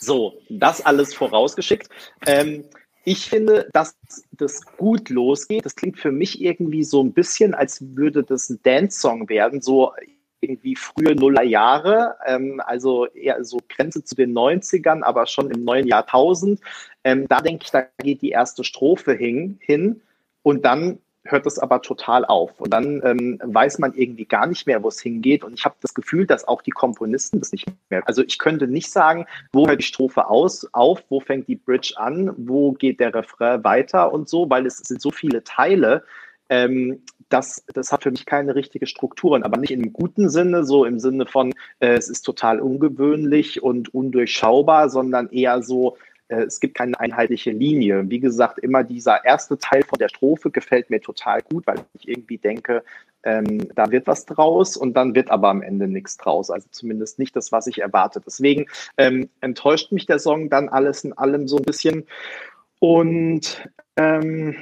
so, das alles vorausgeschickt. Ähm, ich finde, dass das gut losgeht. Das klingt für mich irgendwie so ein bisschen, als würde das ein Dance-Song werden. So irgendwie frühe Nullerjahre, ähm, also eher so Grenze zu den 90ern, aber schon im neuen Jahrtausend. Ähm, da denke ich, da geht die erste Strophe hin, hin und dann hört es aber total auf. Und dann ähm, weiß man irgendwie gar nicht mehr, wo es hingeht. Und ich habe das Gefühl, dass auch die Komponisten das nicht mehr. Also ich könnte nicht sagen, wo hört die Strophe aus, auf, wo fängt die Bridge an, wo geht der Refrain weiter und so, weil es sind so viele Teile, ähm, das, das hat für mich keine richtige Strukturen, aber nicht im guten Sinne, so im Sinne von, äh, es ist total ungewöhnlich und undurchschaubar, sondern eher so, äh, es gibt keine einheitliche Linie. Wie gesagt, immer dieser erste Teil von der Strophe gefällt mir total gut, weil ich irgendwie denke, ähm, da wird was draus und dann wird aber am Ende nichts draus. Also zumindest nicht das, was ich erwarte. Deswegen ähm, enttäuscht mich der Song dann alles in allem so ein bisschen. Und ähm,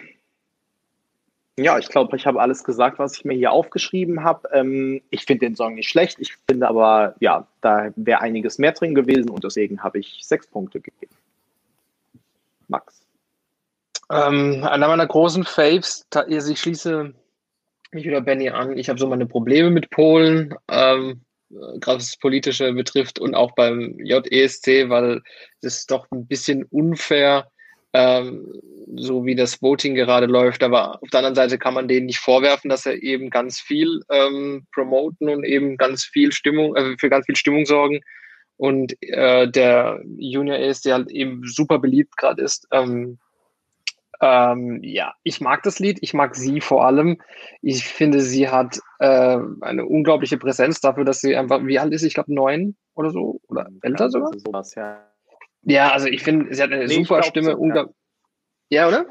ja, ich glaube, ich habe alles gesagt, was ich mir hier aufgeschrieben habe. Ähm, ich finde den Song nicht schlecht. Ich finde aber, ja, da wäre einiges mehr drin gewesen und deswegen habe ich sechs Punkte gegeben. Max. Ähm, einer meiner großen Faves, also ich schließe mich wieder Benny an. Ich habe so meine Probleme mit Polen, ähm, gerade was das Politische betrifft und auch beim JESC, weil es doch ein bisschen unfair ähm, so wie das Voting gerade läuft. Aber auf der anderen Seite kann man denen nicht vorwerfen, dass er eben ganz viel ähm, promoten und eben ganz viel Stimmung, äh, für ganz viel Stimmung sorgen. Und äh, der Junior ist, der halt eben super beliebt gerade ist. Ähm, ähm, ja, ich mag das Lied, ich mag sie vor allem. Ich finde, sie hat äh, eine unglaubliche Präsenz dafür, dass sie einfach, wie alt ist sie? Ich glaube, neun oder so? Oder älter sogar? Sowas, ja. Ja, also ich finde, sie hat eine nee, super Stimme. So, ja. ja. oder?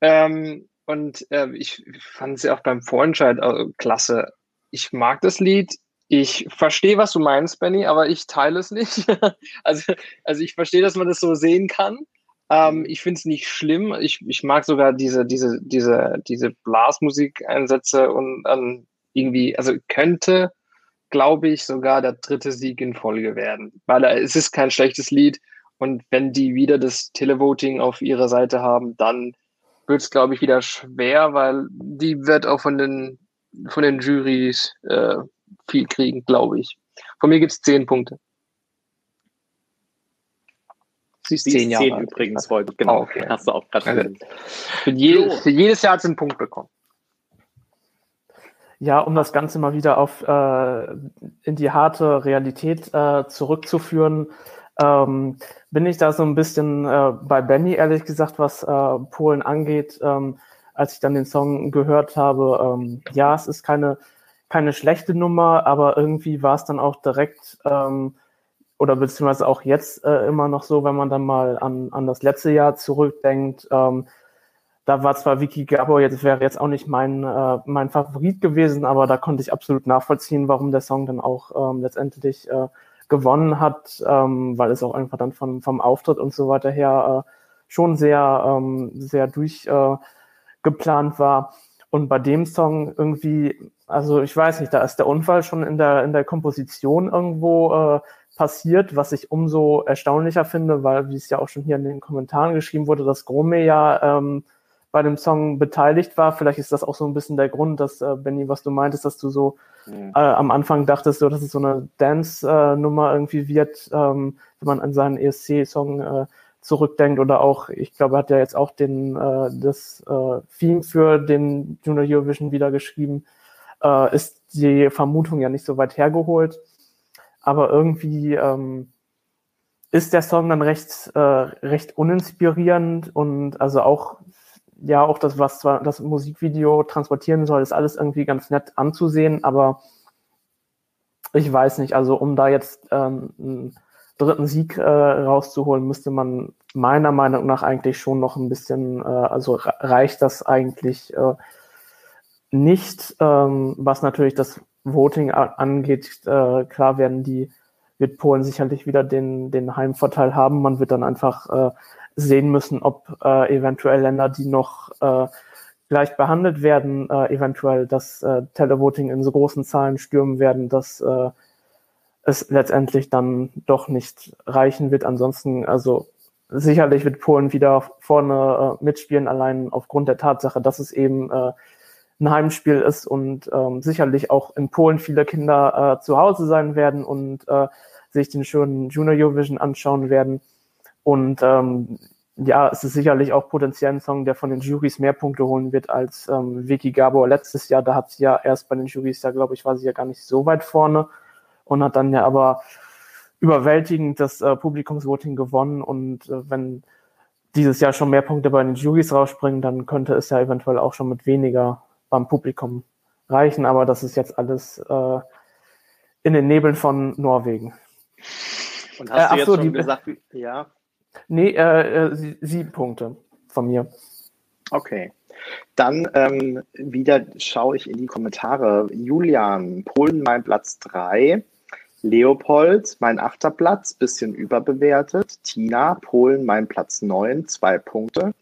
Ähm, und äh, ich fand sie auch beim Vorentscheid äh, klasse. Ich mag das Lied. Ich verstehe, was du meinst, Benny, aber ich teile es nicht. also, also ich verstehe, dass man das so sehen kann. Ähm, ich finde es nicht schlimm. Ich, ich mag sogar diese, diese, diese, diese Blasmusik-Einsätze und ähm, irgendwie, also könnte, glaube ich, sogar der dritte Sieg in Folge werden. Weil äh, es ist kein schlechtes Lied. Und wenn die wieder das Televoting auf ihrer Seite haben, dann wird es, glaube ich, wieder schwer, weil die wird auch von den, von den Juries äh, viel kriegen, glaube ich. Von mir gibt es zehn Punkte. Sie ist zehn Jahre alt. übrigens heute, genau. Oh, okay. Hast du auch gerade also, für, je, für jedes Jahr hat sie einen Punkt bekommen. Ja, um das Ganze mal wieder auf äh, in die harte Realität äh, zurückzuführen, ähm, bin ich da so ein bisschen äh, bei Benny, ehrlich gesagt, was äh, Polen angeht. Ähm, als ich dann den Song gehört habe, ähm, ja, es ist keine, keine schlechte Nummer, aber irgendwie war es dann auch direkt ähm, oder beziehungsweise auch jetzt äh, immer noch so, wenn man dann mal an, an das letzte Jahr zurückdenkt. Ähm, da war zwar Vicky Gabor jetzt wäre jetzt auch nicht mein äh, mein Favorit gewesen, aber da konnte ich absolut nachvollziehen, warum der Song dann auch ähm, letztendlich äh, gewonnen hat, ähm, weil es auch einfach dann von, vom Auftritt und so weiter her äh, schon sehr ähm, sehr durchgeplant äh, war. Und bei dem Song irgendwie, also ich weiß nicht, da ist der Unfall schon in der in der Komposition irgendwo äh, passiert, was ich umso erstaunlicher finde, weil, wie es ja auch schon hier in den Kommentaren geschrieben wurde, dass Grome ja ähm, bei dem Song beteiligt war. Vielleicht ist das auch so ein bisschen der Grund, dass, äh, Benny, was du meintest, dass du so mhm. äh, am Anfang dachtest, so, dass es so eine Dance-Nummer irgendwie wird, ähm, wenn man an seinen ESC-Song äh, zurückdenkt oder auch, ich glaube, er hat ja jetzt auch den, äh, das äh, Theme für den Junior Eurovision wieder geschrieben, äh, ist die Vermutung ja nicht so weit hergeholt aber irgendwie ähm, ist der Song dann recht, äh, recht uninspirierend und also auch, ja, auch das, was zwar das Musikvideo transportieren soll, ist alles irgendwie ganz nett anzusehen, aber ich weiß nicht, also um da jetzt ähm, einen dritten Sieg äh, rauszuholen, müsste man meiner Meinung nach eigentlich schon noch ein bisschen, äh, also reicht das eigentlich äh, nicht, ähm, was natürlich das Voting angeht, äh, klar werden die, wird Polen sicherlich wieder den, den Heimvorteil haben. Man wird dann einfach äh, sehen müssen, ob äh, eventuell Länder, die noch äh, gleich behandelt werden, äh, eventuell das äh, Televoting in so großen Zahlen stürmen werden, dass äh, es letztendlich dann doch nicht reichen wird. Ansonsten, also sicherlich wird Polen wieder vorne äh, mitspielen, allein aufgrund der Tatsache, dass es eben äh, ein Heimspiel ist und ähm, sicherlich auch in Polen viele Kinder äh, zu Hause sein werden und äh, sich den schönen Junior Eurovision anschauen werden. Und ähm, ja, es ist sicherlich auch potenziell ein Song, der von den Jurys mehr Punkte holen wird als ähm, Vicky Gabor letztes Jahr. Da hat sie ja erst bei den Jurys, da glaube ich, war sie ja gar nicht so weit vorne und hat dann ja aber überwältigend das äh, Publikumsvoting gewonnen. Und äh, wenn dieses Jahr schon mehr Punkte bei den Jurys rausspringen, dann könnte es ja eventuell auch schon mit weniger beim Publikum reichen, aber das ist jetzt alles äh, in den Nebeln von Norwegen. Und hast äh, du jetzt so, schon die, gesagt, ja? Nee, äh, äh sieben Punkte von mir. Okay. Dann ähm, wieder schaue ich in die Kommentare. Julian, Polen mein Platz 3. Leopold, mein achter Platz, bisschen überbewertet. Tina, Polen mein Platz 9, zwei Punkte.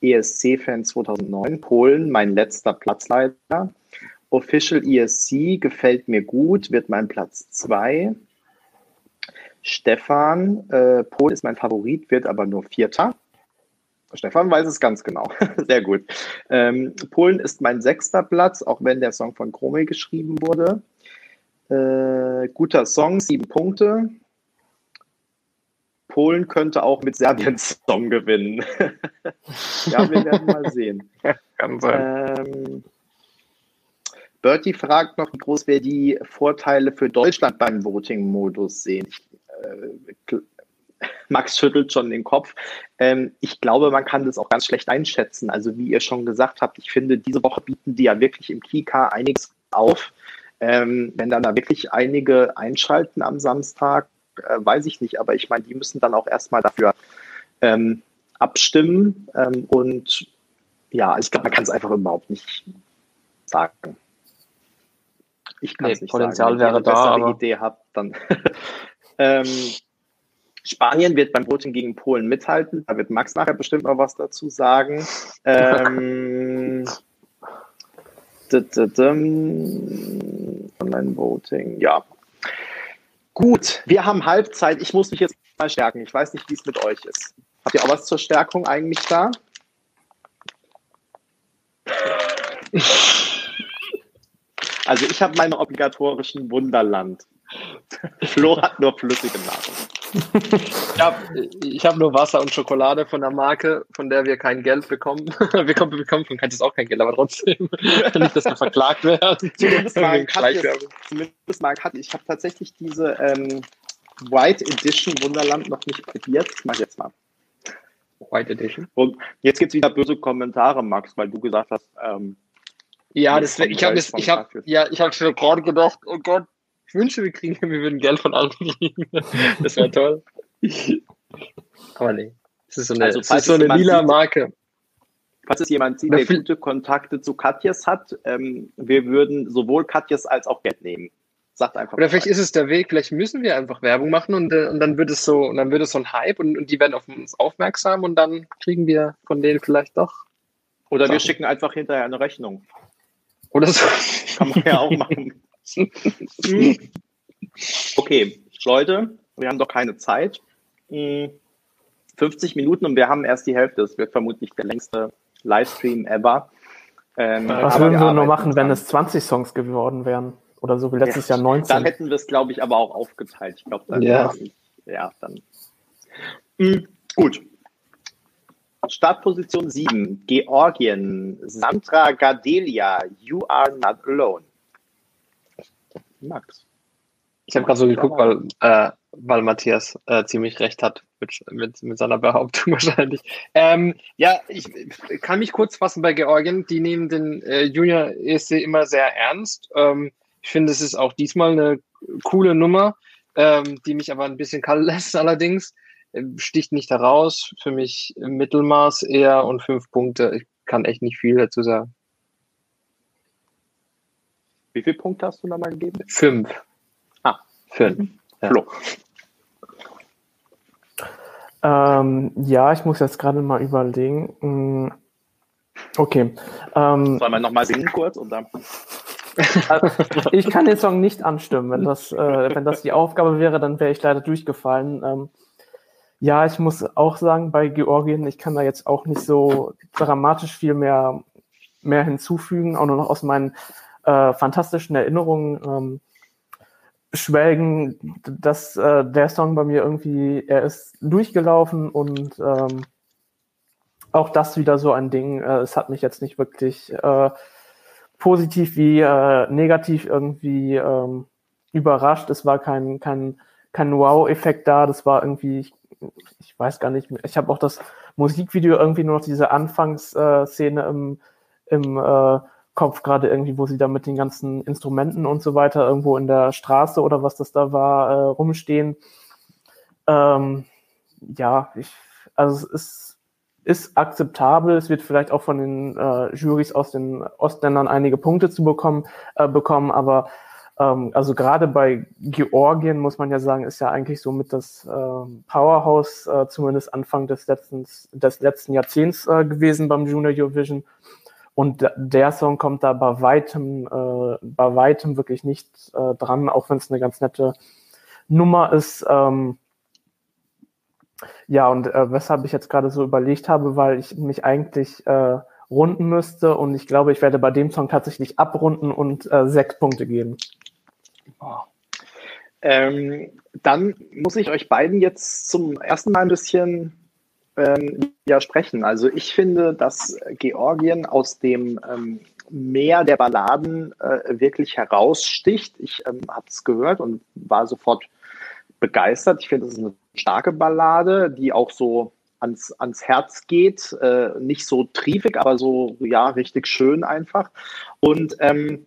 ESC-Fan 2009, Polen, mein letzter Platzleiter. Official ESC gefällt mir gut, wird mein Platz 2. Stefan, äh, Polen ist mein Favorit, wird aber nur Vierter. Stefan weiß es ganz genau. Sehr gut. Ähm, Polen ist mein sechster Platz, auch wenn der Song von Chrome geschrieben wurde. Äh, guter Song, sieben Punkte. Polen könnte auch mit Serbiens Song gewinnen. ja, wir werden mal sehen. Kann sein. Ähm, Bertie fragt noch, wie groß wir die Vorteile für Deutschland beim Voting-Modus sehen. Ich, äh, Max schüttelt schon den Kopf. Ähm, ich glaube, man kann das auch ganz schlecht einschätzen. Also wie ihr schon gesagt habt, ich finde, diese Woche bieten die ja wirklich im Kika einiges auf. Ähm, wenn dann da wirklich einige einschalten am Samstag, äh, weiß ich nicht, aber ich meine, die müssen dann auch erstmal dafür ähm, abstimmen. Ähm, und ja, ich glaube, man kann es einfach überhaupt nicht sagen. Ich kann es nee, nicht Potenzial sagen. Wenn ihr eine da, aber... Idee habt, dann. ähm, Spanien wird beim Voting gegen Polen mithalten. Da wird Max nachher bestimmt noch was dazu sagen. Ähm, Online-Voting, ja. Gut, wir haben Halbzeit. Ich muss mich jetzt mal stärken. Ich weiß nicht, wie es mit euch ist. Habt ihr auch was zur Stärkung eigentlich da? Also ich habe meine obligatorischen Wunderland. Flo hat nur flüssige Nahrung. Ich habe ich hab nur Wasser und Schokolade von der Marke, von der wir kein Geld bekommen. wir bekommen von Katjes auch kein Geld, aber trotzdem nicht, dass wir verklagt werden. Zumindest mal, Katjes, zumindest mal Katjes. Ich habe tatsächlich diese, ähm, White Edition Wunderland noch nicht probiert. Mach jetzt mal. White Edition. Und jetzt gibt es wieder böse Kommentare, Max, weil du gesagt hast, ähm, ja, das, ich habe ich hab, ja, ich habe schon gerade gedacht, oh Gott, ich wünsche, wir kriegen, wir würden Geld von allen kriegen. Das wäre toll. Aber nee. Das ist so eine, also, das ist so eine lila sieht, Marke. Falls es jemand sieht, der gute Kontakte zu Katjes hat, ähm, wir würden sowohl Katjes als auch Geld nehmen. Sagt einfach. Oder vielleicht ist es der Weg, vielleicht müssen wir einfach Werbung machen und, äh, und dann wird es so, und dann wird es so ein Hype und, und die werden auf uns aufmerksam und dann kriegen wir von denen vielleicht doch. Oder wir schicken einfach hinterher eine Rechnung. Oder so. Kann man ja auch machen. okay, Leute, wir haben doch keine Zeit. 50 hm, Minuten und wir haben erst die Hälfte. Das wird vermutlich der längste Livestream ever. Ähm, Was würden wir nur machen, wenn es 20 Songs geworden wären? Oder so wie letztes ja, Jahr 19? Dann hätten wir es, glaube ich, aber auch aufgeteilt. Ich glaube, dann. Ja. ja, dann. Mhm, gut. Startposition 7, Georgien, Sandra Gardelia, You Are Not Alone. Max. Ich habe gerade so geguckt, weil, äh, weil Matthias äh, ziemlich recht hat mit, mit, mit seiner Behauptung wahrscheinlich. Ähm, ja, ich kann mich kurz fassen bei Georgien. Die nehmen den äh, Junior ESC immer sehr ernst. Ähm, ich finde, es ist auch diesmal eine coole Nummer, ähm, die mich aber ein bisschen kalt lässt allerdings. Ähm, sticht nicht heraus. Für mich Mittelmaß eher und fünf Punkte. Ich kann echt nicht viel dazu sagen. Wie viele Punkte hast du nochmal gegeben? Fünf. Ah, fünf. Ja. Flo. Ähm, ja, ich muss jetzt gerade mal überlegen. Hm, okay. Ähm, Sollen wir nochmal singen kurz? Und dann ich kann den Song nicht anstimmen. Wenn das, äh, wenn das die Aufgabe wäre, dann wäre ich leider durchgefallen. Ähm, ja, ich muss auch sagen, bei Georgien, ich kann da jetzt auch nicht so dramatisch viel mehr, mehr hinzufügen, auch nur noch aus meinen äh, fantastischen Erinnerungen ähm, schwelgen, dass äh, der Song bei mir irgendwie, er ist durchgelaufen und ähm, auch das wieder so ein Ding. Äh, es hat mich jetzt nicht wirklich äh, positiv wie äh, negativ irgendwie ähm, überrascht. Es war kein, kein, kein Wow-Effekt da. Das war irgendwie, ich ich weiß gar nicht. Ich habe auch das Musikvideo irgendwie nur noch diese Anfangsszene im, im äh, Kopf, gerade irgendwie, wo sie da mit den ganzen Instrumenten und so weiter irgendwo in der Straße oder was das da war, äh, rumstehen. Ähm, ja, ich, also es ist, ist akzeptabel. Es wird vielleicht auch von den äh, Jurys aus den Ostländern einige Punkte zu bekommen, äh, bekommen, aber ähm, also gerade bei Georgien muss man ja sagen, ist ja eigentlich so mit das äh, Powerhouse äh, zumindest Anfang des letzten, des letzten Jahrzehnts äh, gewesen beim Junior Eurovision. Und der Song kommt da bei weitem, äh, bei weitem wirklich nicht äh, dran, auch wenn es eine ganz nette Nummer ist. Ähm, ja, und äh, weshalb ich jetzt gerade so überlegt habe, weil ich mich eigentlich äh, runden müsste und ich glaube, ich werde bei dem Song tatsächlich abrunden und äh, sechs Punkte geben. Ähm, dann muss ich euch beiden jetzt zum ersten Mal ein bisschen ähm, widersprechen. Also ich finde, dass Georgien aus dem ähm, Meer der Balladen äh, wirklich heraussticht. Ich ähm, habe es gehört und war sofort begeistert. Ich finde, es ist eine starke Ballade, die auch so ans, ans Herz geht. Äh, nicht so triefig, aber so, ja, richtig schön einfach. Und ähm,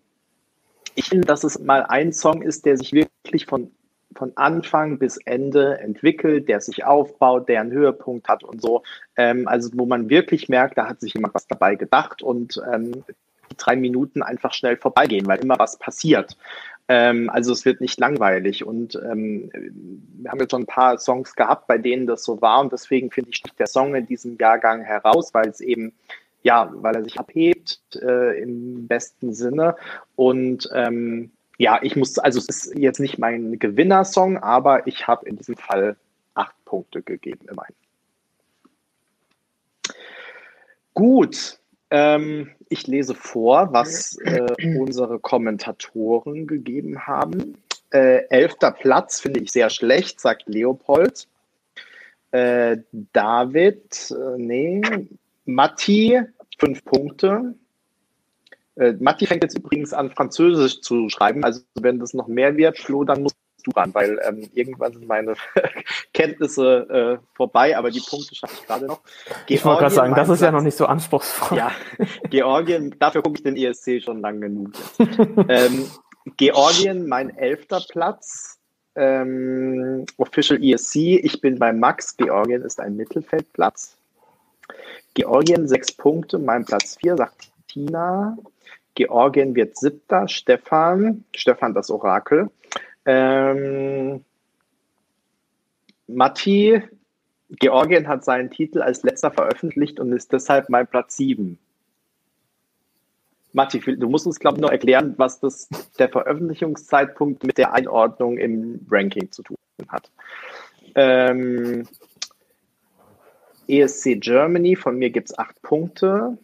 ich finde, dass es mal ein Song ist, der sich wirklich von, von Anfang bis Ende entwickelt, der sich aufbaut, der einen Höhepunkt hat und so. Ähm, also wo man wirklich merkt, da hat sich jemand was dabei gedacht und ähm, drei Minuten einfach schnell vorbeigehen, weil immer was passiert. Ähm, also es wird nicht langweilig und ähm, wir haben jetzt schon ein paar Songs gehabt, bei denen das so war und deswegen finde ich der Song in diesem Jahrgang heraus, weil es eben ja, weil er sich abhebt äh, im besten Sinne. Und ähm, ja, ich muss, also es ist jetzt nicht mein Gewinnersong, aber ich habe in diesem Fall acht Punkte gegeben immerhin. Gut, ähm, ich lese vor, was äh, unsere Kommentatoren gegeben haben. Äh, elfter Platz finde ich sehr schlecht, sagt Leopold. Äh, David, äh, nee, Matti, fünf Punkte. Äh, Matti fängt jetzt übrigens an, Französisch zu schreiben. Also wenn das noch mehr wird, Flo, dann musst du ran, weil ähm, irgendwann sind meine Kenntnisse äh, vorbei, aber die Punkte schaffe ich gerade noch. Georgien, ich wollte gerade sagen, das ist Platz, ja noch nicht so anspruchsvoll. Ja, Georgien, dafür gucke ich den ESC schon lang genug. ähm, Georgien, mein elfter Platz. Ähm, Official ESC, ich bin bei Max. Georgien ist ein Mittelfeldplatz. Georgien sechs Punkte, mein Platz vier, sagt Tina. Georgien wird siebter, Stefan, Stefan das Orakel. Ähm, Matti, Georgien hat seinen Titel als letzter veröffentlicht und ist deshalb mein Platz sieben. Matti, du musst uns, glaube ich, noch erklären, was das, der Veröffentlichungszeitpunkt mit der Einordnung im Ranking zu tun hat. Ähm, ESC Germany, von mir gibt es acht Punkte.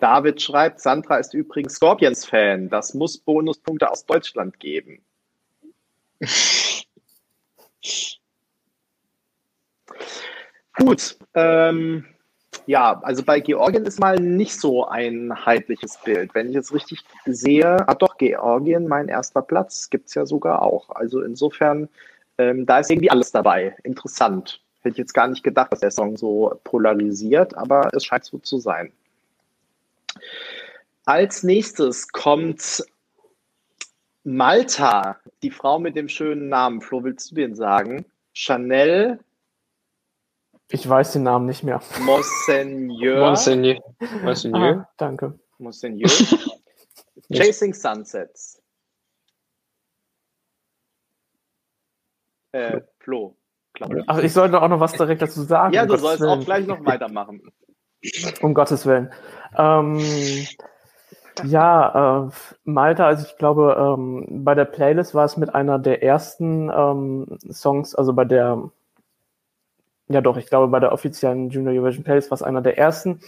David schreibt, Sandra ist übrigens Scorpions-Fan. Das muss Bonuspunkte aus Deutschland geben. Gut. Ähm, ja, also bei Georgien ist mal nicht so ein heitliches Bild. Wenn ich es richtig sehe, ah doch, Georgien, mein erster Platz, gibt es ja sogar auch. Also insofern, ähm, da ist irgendwie alles dabei. Interessant. Hätte ich jetzt gar nicht gedacht, dass der Song so polarisiert, aber es scheint so zu sein. Als nächstes kommt Malta, die Frau mit dem schönen Namen. Flo, willst du den sagen? Chanel. Ich weiß den Namen nicht mehr. Monseigneur. Monseigneur. Monseigneur. Ah, danke. Monseigneur. Chasing Sunsets. Äh, Flo. Ach, ich sollte auch noch was direkt dazu sagen. Ja, du sollst auch gleich noch weitermachen. Um Gottes Willen. Ähm, ja, äh, Malta, also ich glaube, ähm, bei der Playlist war es mit einer der ersten ähm, Songs, also bei der, ja doch, ich glaube, bei der offiziellen Junior Eurovision Playlist war es einer der ersten,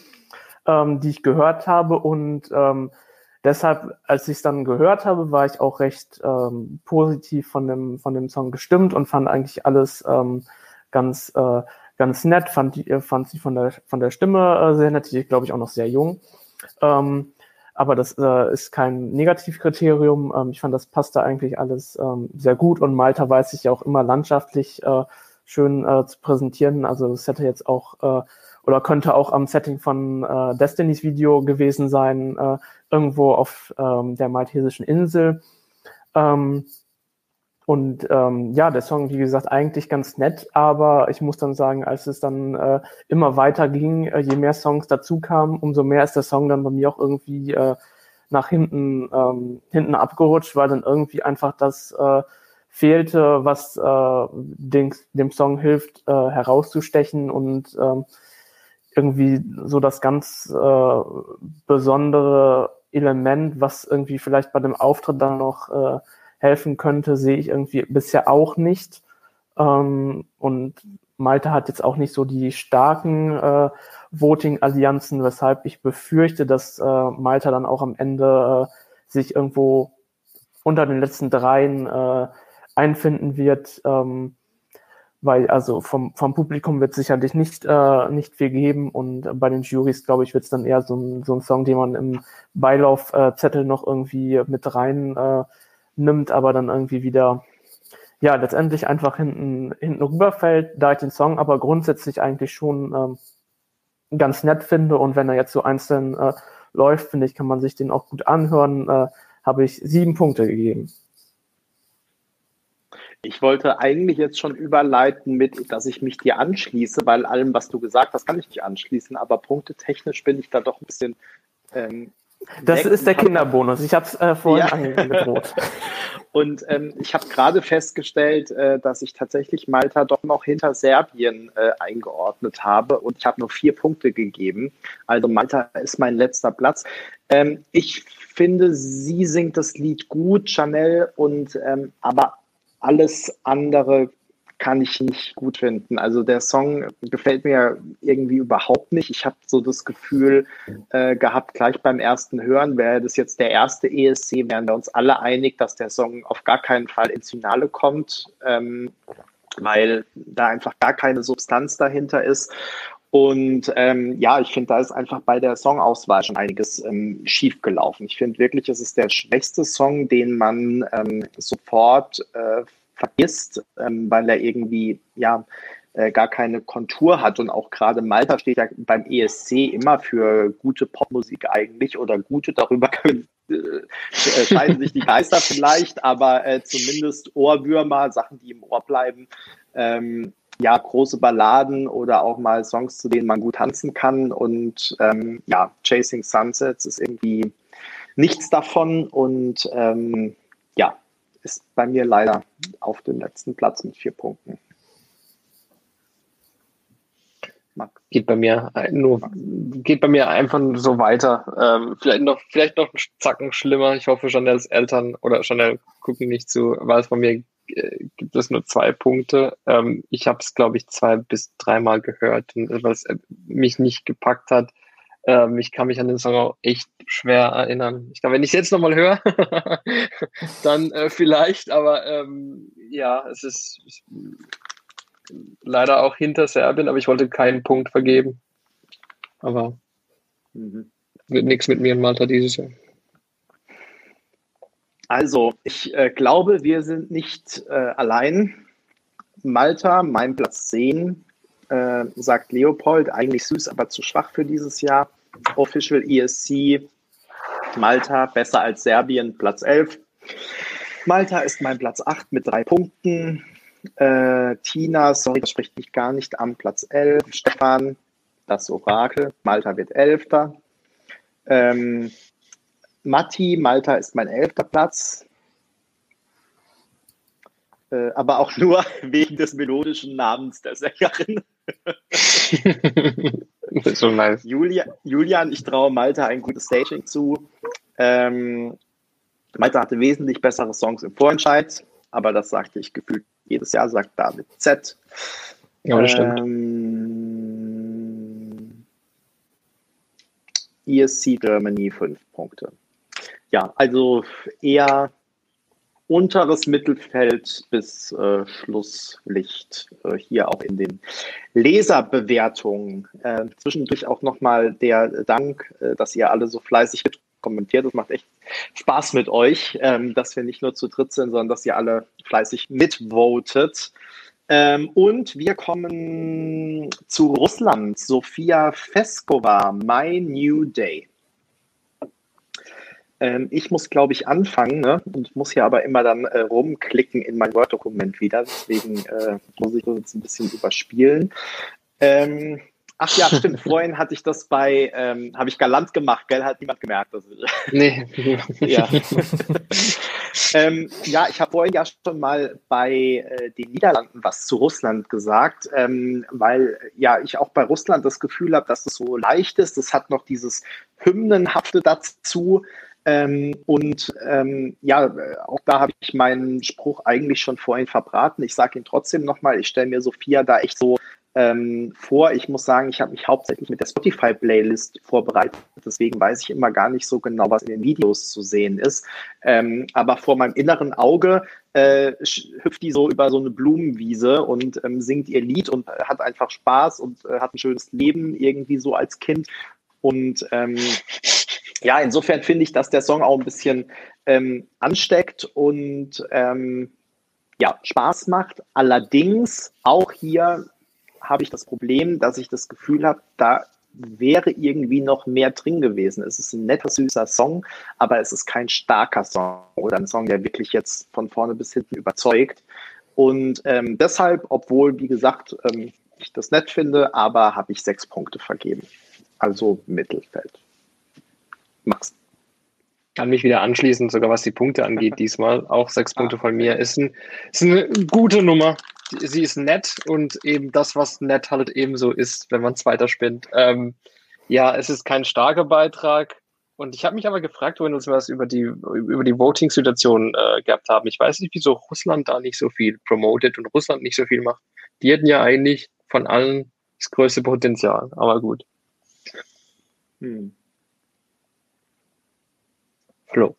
ähm, die ich gehört habe und ähm, deshalb, als ich es dann gehört habe, war ich auch recht ähm, positiv von dem, von dem Song gestimmt und fand eigentlich alles ähm, ganz, äh, ganz nett, fand, die, fand sie von der, von der Stimme äh, sehr nett, die glaube ich auch noch sehr jung. Ähm, aber das äh, ist kein Negativkriterium. Ähm, ich fand, das passte eigentlich alles ähm, sehr gut und Malta weiß sich ja auch immer landschaftlich äh, schön äh, zu präsentieren. Also das hätte jetzt auch äh, oder könnte auch am Setting von äh, Destinys Video gewesen sein, äh, irgendwo auf ähm, der maltesischen Insel. Ähm, und ähm, ja, der Song, wie gesagt, eigentlich ganz nett, aber ich muss dann sagen, als es dann äh, immer weiter ging, äh, je mehr Songs dazu kamen, umso mehr ist der Song dann bei mir auch irgendwie äh, nach hinten, ähm, hinten abgerutscht, weil dann irgendwie einfach das äh, fehlte, was äh, dem, dem Song hilft, äh, herauszustechen und ähm, irgendwie so das ganz äh, besondere Element, was irgendwie vielleicht bei dem Auftritt dann noch äh, helfen könnte, sehe ich irgendwie bisher auch nicht. Ähm, und Malta hat jetzt auch nicht so die starken äh, Voting-Allianzen, weshalb ich befürchte, dass äh, Malta dann auch am Ende äh, sich irgendwo unter den letzten dreien äh, einfinden wird. Ähm, weil also vom, vom Publikum wird sicherlich nicht, äh, nicht viel geben und bei den Juries, glaube ich, wird es dann eher so ein, so ein Song, den man im Beilaufzettel noch irgendwie mit rein äh, nimmt, aber dann irgendwie wieder, ja, letztendlich einfach hinten, hinten rüberfällt, da ich den Song aber grundsätzlich eigentlich schon ähm, ganz nett finde und wenn er jetzt so einzeln äh, läuft, finde ich, kann man sich den auch gut anhören, äh, habe ich sieben Punkte gegeben. Ich wollte eigentlich jetzt schon überleiten mit, dass ich mich dir anschließe, weil allem, was du gesagt hast, kann ich nicht anschließen, aber punktetechnisch bin ich da doch ein bisschen ähm, das ist der Kinderbonus. Ich habe es äh, vorhin ja. angedroht. Und ähm, ich habe gerade festgestellt, äh, dass ich tatsächlich Malta doch noch hinter Serbien äh, eingeordnet habe und ich habe nur vier Punkte gegeben. Also Malta ist mein letzter Platz. Ähm, ich finde, sie singt das Lied gut, Chanel, und ähm, aber alles andere kann ich nicht gut finden. Also der Song gefällt mir irgendwie überhaupt nicht. Ich habe so das Gefühl äh, gehabt, gleich beim ersten Hören, wäre das jetzt der erste ESC, wären wir uns alle einig, dass der Song auf gar keinen Fall ins Finale kommt, ähm, weil da einfach gar keine Substanz dahinter ist. Und ähm, ja, ich finde, da ist einfach bei der Songauswahl schon einiges ähm, schief gelaufen. Ich finde wirklich, es ist der schwächste Song, den man ähm, sofort äh, vergisst, ähm, weil er irgendwie ja äh, gar keine Kontur hat. Und auch gerade Malta steht ja beim ESC immer für gute Popmusik eigentlich oder gute, darüber können, äh, scheiden sich die Geister vielleicht, aber äh, zumindest Ohrwürmer, Sachen, die im Ohr bleiben. Ähm, ja, große Balladen oder auch mal Songs, zu denen man gut tanzen kann. Und ähm, ja, Chasing Sunsets ist irgendwie nichts davon und ähm, ja, ist bei mir leider auf dem letzten Platz mit vier Punkten. Geht bei mir nur, geht bei mir einfach so weiter. Ähm, vielleicht noch, vielleicht noch einen Zacken schlimmer. Ich hoffe, Chanels Eltern oder Chanel gucken nicht zu, weil es bei mir äh, gibt es nur zwei Punkte. Ähm, ich habe es, glaube ich, zwei bis dreimal gehört, weil es äh, mich nicht gepackt hat. Ähm, ich kann mich an den Song auch echt schwer erinnern. Ich glaube, wenn ich es jetzt nochmal höre, dann äh, vielleicht, aber ähm, ja, es ist, leider auch hinter Serbien, aber ich wollte keinen Punkt vergeben. Aber mhm. wird nichts mit mir in Malta dieses Jahr. Also, ich äh, glaube, wir sind nicht äh, allein. Malta, mein Platz 10, äh, sagt Leopold, eigentlich süß, aber zu schwach für dieses Jahr. Official ESC, Malta, besser als Serbien, Platz 11. Malta ist mein Platz 8 mit drei Punkten. Äh, Tina, sorry, das spricht mich gar nicht an, Platz 11. Stefan, das Orakel, Malta wird Elfter. Ähm, Matti, Malta ist mein elfter Platz. Äh, aber auch nur wegen des melodischen Namens der Sängerin. so nice. Julia, Julian, ich traue Malta ein gutes Staging zu. Ähm, Malta hatte wesentlich bessere Songs im Vorentscheid, aber das sagte ich gefühlt jedes Jahr, sagt David Z. Ja, das stimmt. Ähm, ESC Germany fünf Punkte ja, also eher unteres Mittelfeld bis äh, Schlusslicht äh, hier auch in den Leserbewertungen. Äh, zwischendurch auch nochmal der Dank, äh, dass ihr alle so fleißig kommentiert. Es macht echt Spaß mit euch, ähm, dass wir nicht nur zu dritt sind, sondern dass ihr alle fleißig mitvotet. Ähm, und wir kommen zu Russland. Sofia Feskova, My New Day. Ähm, ich muss, glaube ich, anfangen ne? und muss hier aber immer dann äh, rumklicken in mein Word-Dokument wieder. Deswegen äh, muss ich das jetzt ein bisschen überspielen. Ähm, ach ja, stimmt. Vorhin hatte ich das bei, ähm, habe ich galant gemacht, gell? Hat niemand gemerkt. Dass ich, nee. ja. ähm, ja, ich habe vorhin ja schon mal bei äh, den Niederlanden was zu Russland gesagt, ähm, weil ja ich auch bei Russland das Gefühl habe, dass es so leicht ist. Es hat noch dieses Hymnenhafte dazu. Ähm, und ähm, ja, auch da habe ich meinen Spruch eigentlich schon vorhin verbraten. Ich sage ihn trotzdem nochmal. Ich stelle mir Sophia da echt so ähm, vor. Ich muss sagen, ich habe mich hauptsächlich mit der Spotify-Playlist vorbereitet. Deswegen weiß ich immer gar nicht so genau, was in den Videos zu sehen ist. Ähm, aber vor meinem inneren Auge äh, hüpft die so über so eine Blumenwiese und ähm, singt ihr Lied und hat einfach Spaß und äh, hat ein schönes Leben irgendwie so als Kind. Und ähm, ja, insofern finde ich, dass der Song auch ein bisschen ähm, ansteckt und ähm, ja, Spaß macht. Allerdings auch hier habe ich das Problem, dass ich das Gefühl habe, da wäre irgendwie noch mehr drin gewesen. Es ist ein netter, süßer Song, aber es ist kein starker Song oder ein Song, der wirklich jetzt von vorne bis hinten überzeugt. Und ähm, deshalb, obwohl, wie gesagt, ähm, ich das nett finde, aber habe ich sechs Punkte vergeben. Also Mittelfeld. Max. Kann mich wieder anschließen, sogar was die Punkte angeht, diesmal. Auch sechs ah, Punkte von mir. Ist, ein, ist eine gute Nummer. Sie ist nett und eben das, was nett halt ebenso ist, wenn man es weiterspinnt. Ähm, ja, es ist kein starker Beitrag. Und ich habe mich aber gefragt, wir uns was über die, über die Voting-Situation äh, gehabt haben. Ich weiß nicht, wieso Russland da nicht so viel promotet und Russland nicht so viel macht. Die hätten ja eigentlich von allen das größte Potenzial, aber gut. Hm. Flo.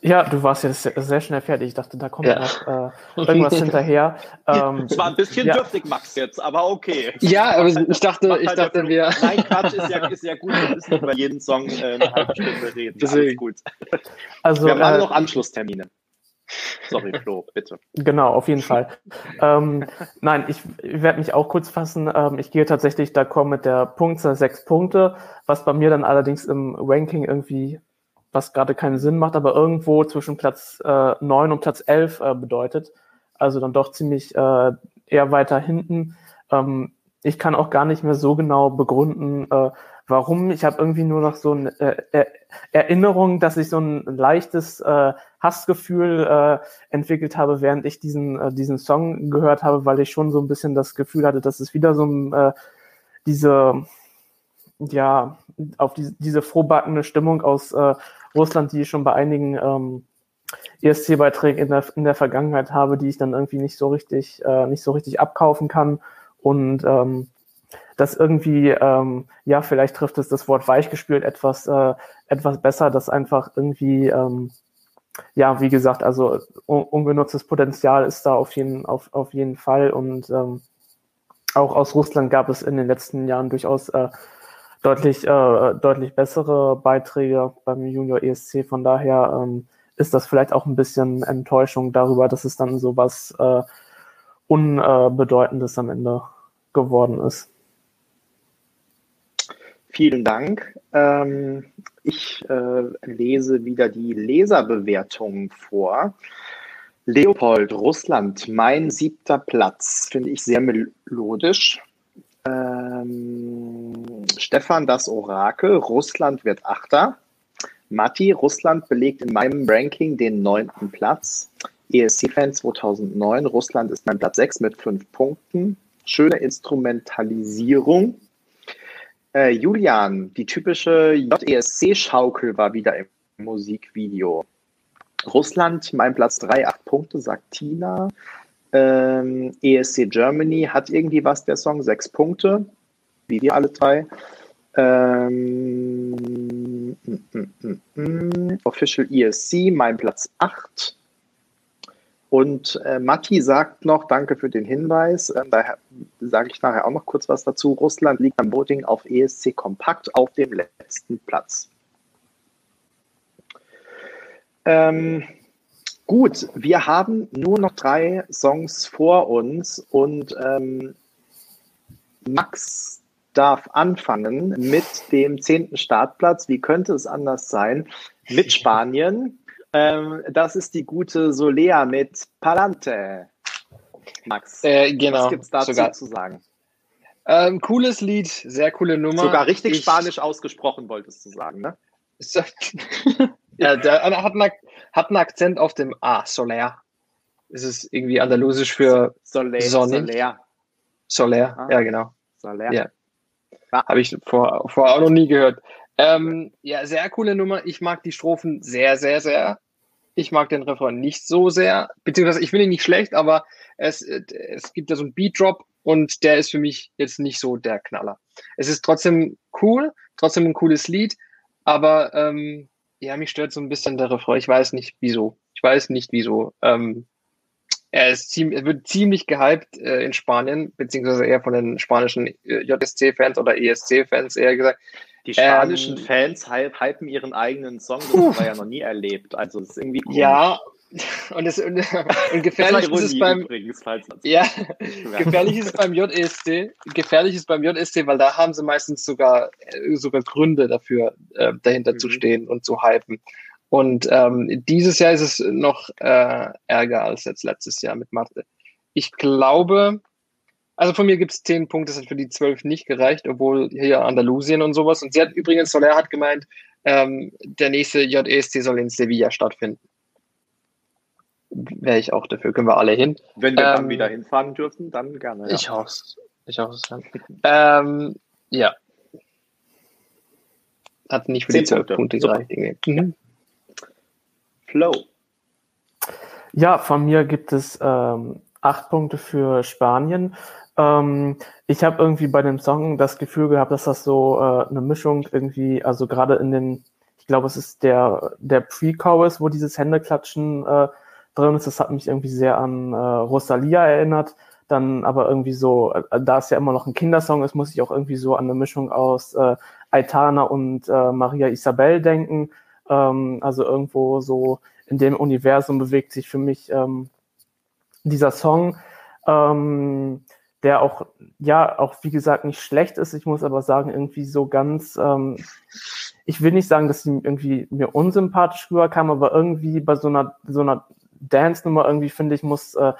Ja, du warst jetzt sehr schnell fertig. Ich dachte, da kommt ja. noch äh, irgendwas hinterher. Ähm, es war ein bisschen ja. dürftig, Max, jetzt, aber okay. Ja, aber ich dachte, halt ich dachte, wir. Nein, Quatsch, ist ja, ist ja gut. Wir müssen über jeden Song äh, eine halbe Stunde reden. Deswegen. Alles gut. Also, wir haben alle äh, noch Anschlusstermine. Sorry, Flo, bitte. Genau, auf jeden Fall. ähm, nein, ich, ich werde mich auch kurz fassen. Ähm, ich gehe tatsächlich d'accord mit der Punktzahl sechs Punkte, was bei mir dann allerdings im Ranking irgendwie was gerade keinen Sinn macht, aber irgendwo zwischen Platz äh, 9 und Platz 11 äh, bedeutet. Also dann doch ziemlich äh, eher weiter hinten. Ähm, ich kann auch gar nicht mehr so genau begründen, äh, warum. Ich habe irgendwie nur noch so eine äh, Erinnerung, dass ich so ein leichtes äh, Hassgefühl äh, entwickelt habe, während ich diesen, äh, diesen Song gehört habe, weil ich schon so ein bisschen das Gefühl hatte, dass es wieder so ein, äh, diese, ja, auf die, diese frohbackene Stimmung aus äh, Russland, die ich schon bei einigen ähm, ESC-Beiträgen in der, in der Vergangenheit habe, die ich dann irgendwie nicht so richtig, äh, nicht so richtig abkaufen kann. Und ähm, das irgendwie, ähm, ja, vielleicht trifft es das Wort weichgespült etwas, äh, etwas besser, dass einfach irgendwie, ähm, ja, wie gesagt, also un ungenutztes Potenzial ist da auf jeden, auf, auf jeden Fall. Und ähm, auch aus Russland gab es in den letzten Jahren durchaus äh, deutlich, äh, deutlich bessere Beiträge beim Junior ESC. Von daher ähm, ist das vielleicht auch ein bisschen Enttäuschung darüber, dass es dann so was äh, Unbedeutendes am Ende geworden ist. Vielen Dank. Ähm, ich äh, lese wieder die Leserbewertungen vor. Leopold, Russland, mein siebter Platz, finde ich sehr melodisch. Ähm, Stefan, das Orakel. Russland wird Achter. Matti, Russland belegt in meinem Ranking den neunten Platz. ESC-Fan 2009. Russland ist mein Platz 6 mit fünf Punkten. Schöne Instrumentalisierung. Äh, Julian, die typische JESC-Schaukel war wieder im Musikvideo. Russland, mein Platz 3, acht Punkte, sagt Tina. Ähm, ESC Germany hat irgendwie was, der Song, sechs Punkte, wie wir alle drei. Ähm, mm, mm, mm, Official ESC, mein Platz 8. Und äh, Matti sagt noch, danke für den Hinweis, äh, da sage ich nachher auch noch kurz was dazu. Russland liegt beim Voting auf ESC Kompakt auf dem letzten Platz. Ähm, Gut, wir haben nur noch drei Songs vor uns und ähm, Max darf anfangen mit dem zehnten Startplatz. Wie könnte es anders sein? Mit Spanien. Ähm, das ist die gute Solea mit Palante. Max, äh, genau, was gibt es dazu sogar. zu sagen? Ähm, cooles Lied, sehr coole Nummer. Sogar richtig ich, Spanisch ausgesprochen, wolltest du sagen, ne? ja, der hat einen, hat einen Akzent auf dem A, Soler. Es ist irgendwie andalusisch für Soler. Soler. Soler, ah. ja, genau. Soler. Ja. Ah. Habe ich vor, vorher auch noch nie gehört. Ähm, ja, sehr coole Nummer. Ich mag die Strophen sehr, sehr, sehr. Ich mag den Refrain nicht so sehr. Beziehungsweise, ich finde ihn nicht schlecht, aber es, es gibt da so einen Beat-Drop und der ist für mich jetzt nicht so der Knaller. Es ist trotzdem cool, trotzdem ein cooles Lied, aber ähm, ja, mich stört so ein bisschen der Refrain. Ich weiß nicht wieso. Ich weiß nicht wieso. Ähm, er, ist ziemlich, er wird ziemlich gehypt äh, in Spanien, beziehungsweise eher von den spanischen äh, JSC-Fans oder ESC-Fans eher gesagt. Die spanischen ähm, Fans hypen ihren eigenen Song, das haben wir ja noch nie erlebt. Also das ist irgendwie cool. Ja, und, es, und, und gefährlich ist es beim übrigens, ja, gefährlich ist es beim JSC, gefährlich ist beim JSC, weil da haben sie meistens sogar äh, sogar Gründe dafür, äh, dahinter mhm. zu stehen und zu hypen. Und ähm, dieses Jahr ist es noch äh, ärger als jetzt letztes Jahr mit Mathe. Ich glaube, also von mir gibt es zehn Punkte, das hat für die zwölf nicht gereicht, obwohl hier Andalusien und sowas. Und sie hat übrigens, Soler hat gemeint, ähm, der nächste JESC soll in Sevilla stattfinden wäre ich auch dafür. Können wir alle hin. Wenn wir ähm, dann wieder hinfahren dürfen, dann gerne. Ja. Ich hoffe es. Ich hoffe ähm, ja. Hat nicht für die zwölf Punkte gereicht. Mhm. Flow. Ja, von mir gibt es ähm, acht Punkte für Spanien. Ähm, ich habe irgendwie bei dem Song das Gefühl gehabt, dass das so äh, eine Mischung irgendwie, also gerade in den ich glaube, es ist der, der Pre-Chorus, wo dieses Händeklatschen äh, drin ist. Das hat mich irgendwie sehr an äh, Rosalia erinnert. Dann aber irgendwie so, äh, da es ja immer noch ein Kindersong ist, muss ich auch irgendwie so an eine Mischung aus äh, Aitana und äh, Maria Isabel denken. Ähm, also irgendwo so in dem Universum bewegt sich für mich ähm, dieser Song, ähm, der auch, ja, auch wie gesagt nicht schlecht ist. Ich muss aber sagen, irgendwie so ganz, ähm, ich will nicht sagen, dass sie irgendwie mir unsympathisch rüberkam, aber irgendwie bei so einer, so einer Dance-Nummer irgendwie finde ich, muss, äh,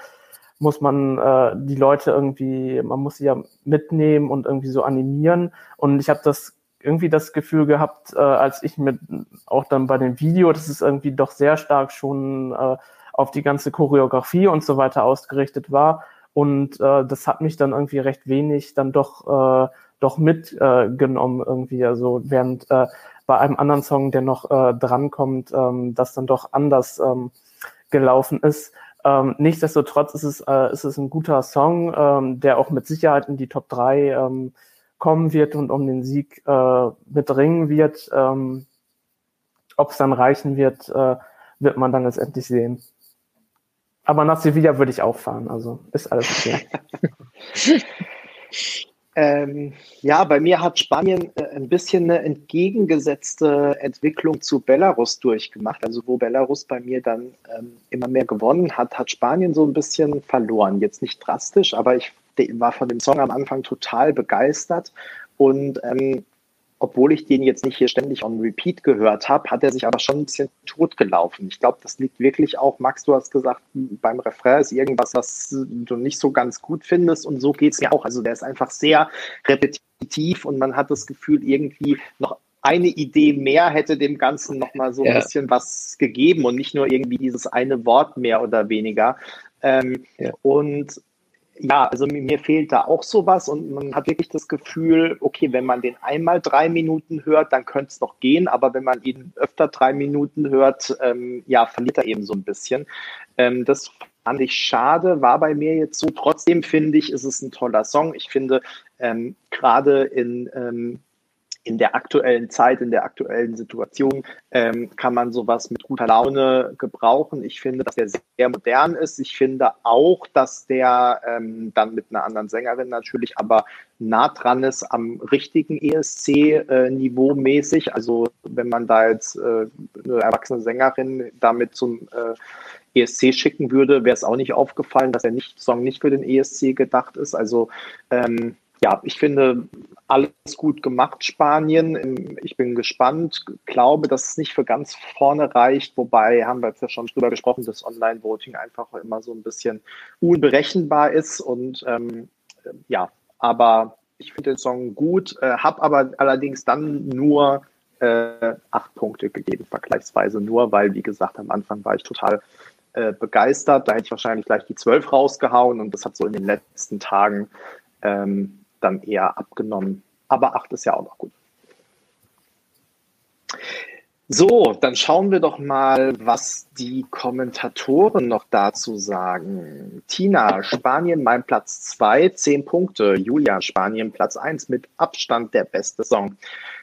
muss man äh, die Leute irgendwie, man muss sie ja mitnehmen und irgendwie so animieren. Und ich habe das irgendwie das Gefühl gehabt, äh, als ich mit auch dann bei dem Video, dass es irgendwie doch sehr stark schon äh, auf die ganze Choreografie und so weiter ausgerichtet war. Und äh, das hat mich dann irgendwie recht wenig dann doch, äh, doch mitgenommen äh, irgendwie. Also während äh, bei einem anderen Song, der noch äh, drankommt, ähm, das dann doch anders ähm, gelaufen ist. Ähm, nichtsdestotrotz ist es, äh, ist es ein guter Song, ähm, der auch mit Sicherheit in die Top 3 ähm, kommen wird und um den Sieg äh, mitringen wird. Ähm, Ob es dann reichen wird, äh, wird man dann letztendlich sehen. Aber nach Sevilla würde ich auch fahren, also ist alles okay. ähm, ja, bei mir hat Spanien äh, ein bisschen eine entgegengesetzte Entwicklung zu Belarus durchgemacht. Also wo Belarus bei mir dann ähm, immer mehr gewonnen hat, hat Spanien so ein bisschen verloren. Jetzt nicht drastisch, aber ich war von dem Song am Anfang total begeistert. Und ähm, obwohl ich den jetzt nicht hier ständig on repeat gehört habe, hat er sich aber schon ein bisschen totgelaufen. Ich glaube, das liegt wirklich auch, Max, du hast gesagt, beim Refrain ist irgendwas, was du nicht so ganz gut findest und so geht es mir auch. Also der ist einfach sehr repetitiv und man hat das Gefühl, irgendwie noch eine Idee mehr hätte dem Ganzen nochmal so ein ja. bisschen was gegeben und nicht nur irgendwie dieses eine Wort mehr oder weniger. Ähm, ja. Und ja, also mir fehlt da auch sowas und man hat wirklich das Gefühl, okay, wenn man den einmal drei Minuten hört, dann könnte es noch gehen, aber wenn man ihn öfter drei Minuten hört, ähm, ja, verliert er eben so ein bisschen. Ähm, das fand ich schade, war bei mir jetzt so. Trotzdem finde ich, ist es ein toller Song. Ich finde, ähm, gerade in ähm, in der aktuellen Zeit, in der aktuellen Situation ähm, kann man sowas mit guter Laune gebrauchen. Ich finde, dass der sehr modern ist. Ich finde auch, dass der ähm, dann mit einer anderen Sängerin natürlich aber nah dran ist am richtigen ESC-Niveau äh, mäßig. Also wenn man da jetzt äh, eine erwachsene Sängerin damit zum äh, ESC schicken würde, wäre es auch nicht aufgefallen, dass der nicht, Song nicht für den ESC gedacht ist. Also ähm, ja, ich finde alles gut gemacht, Spanien. Ich bin gespannt, glaube, dass es nicht für ganz vorne reicht, wobei haben wir jetzt ja schon drüber gesprochen, dass Online-Voting einfach immer so ein bisschen unberechenbar ist und ähm, ja, aber ich finde den Song gut, äh, habe aber allerdings dann nur äh, acht Punkte gegeben, vergleichsweise nur, weil, wie gesagt, am Anfang war ich total äh, begeistert. Da hätte ich wahrscheinlich gleich die zwölf rausgehauen und das hat so in den letzten Tagen ähm, dann eher abgenommen. Aber 8 ist ja auch noch gut. So, dann schauen wir doch mal, was die Kommentatoren noch dazu sagen. Tina, Spanien mein Platz 2, 10 Punkte. Julia, Spanien Platz 1 mit Abstand der beste Song.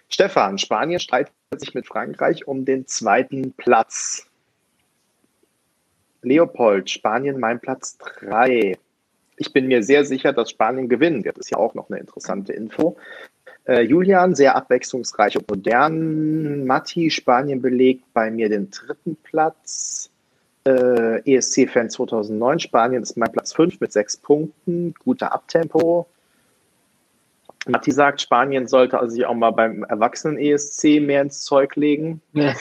Stefan, Spanien streitet sich mit Frankreich um den zweiten Platz. Leopold, Spanien mein Platz 3 ich bin mir sehr sicher, dass Spanien gewinnen wird. Das ist ja auch noch eine interessante Info. Äh, Julian, sehr abwechslungsreich und modern. Matti, Spanien belegt bei mir den dritten Platz. Äh, ESC-Fan 2009, Spanien ist mein Platz 5 mit sechs Punkten. Guter Abtempo. Matti sagt, Spanien sollte also sich auch mal beim Erwachsenen-ESC mehr ins Zeug legen. Ja.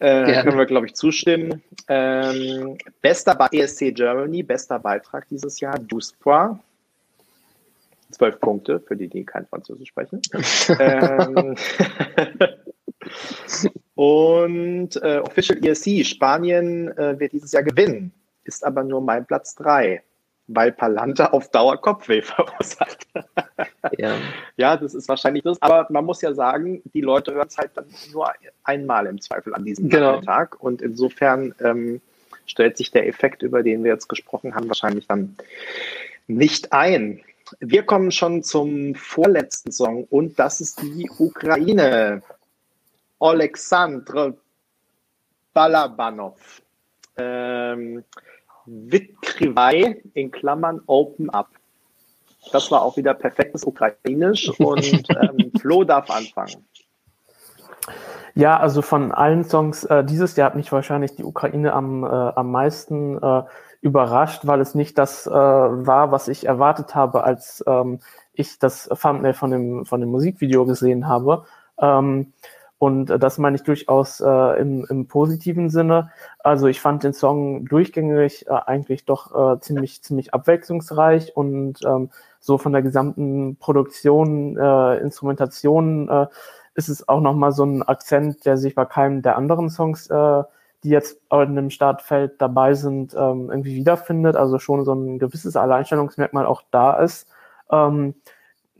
Äh, können wir, glaube ich, zustimmen. Ähm, bester bei ESC Germany, bester Beitrag dieses Jahr, Duspois. Zwölf Punkte, für die, die kein Französisch sprechen. ähm, und äh, Official ESC, Spanien äh, wird dieses Jahr gewinnen, ist aber nur mein Platz drei weil Palanta auf Dauer Kopfweh verursacht. ja. ja, das ist wahrscheinlich das. Aber man muss ja sagen, die Leute hören es halt dann nur einmal im Zweifel an diesem genau. Tag. Und insofern ähm, stellt sich der Effekt, über den wir jetzt gesprochen haben, wahrscheinlich dann nicht ein. Wir kommen schon zum vorletzten Song und das ist die Ukraine. Alexandre Balabanov. Ähm, Witkriwai in Klammern Open Up. Das war auch wieder perfektes Ukrainisch und ähm, Flo darf anfangen. Ja, also von allen Songs äh, dieses Jahr hat mich wahrscheinlich die Ukraine am, äh, am meisten äh, überrascht, weil es nicht das äh, war, was ich erwartet habe, als ähm, ich das Thumbnail von dem, von dem Musikvideo gesehen habe. Ähm, und das meine ich durchaus äh, im, im positiven Sinne. Also ich fand den Song durchgängig äh, eigentlich doch äh, ziemlich, ziemlich abwechslungsreich und ähm, so von der gesamten Produktion, äh, Instrumentation äh, ist es auch nochmal so ein Akzent, der sich bei keinem der anderen Songs, äh, die jetzt in dem Startfeld dabei sind, ähm, irgendwie wiederfindet. Also schon so ein gewisses Alleinstellungsmerkmal auch da ist. Ähm,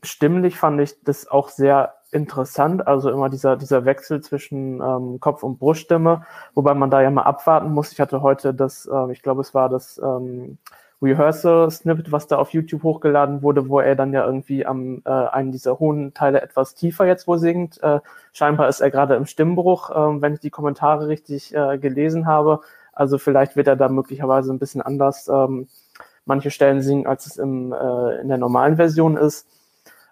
stimmlich fand ich das auch sehr interessant, also immer dieser, dieser Wechsel zwischen ähm, Kopf- und Bruststimme, wobei man da ja mal abwarten muss. Ich hatte heute das, äh, ich glaube, es war das ähm, Rehearsal-Snippet, was da auf YouTube hochgeladen wurde, wo er dann ja irgendwie am äh, einen dieser hohen Teile etwas tiefer jetzt wohl singt. Äh, scheinbar ist er gerade im Stimmbruch, äh, wenn ich die Kommentare richtig äh, gelesen habe. Also vielleicht wird er da möglicherweise ein bisschen anders ähm, manche Stellen singen, als es im, äh, in der normalen Version ist.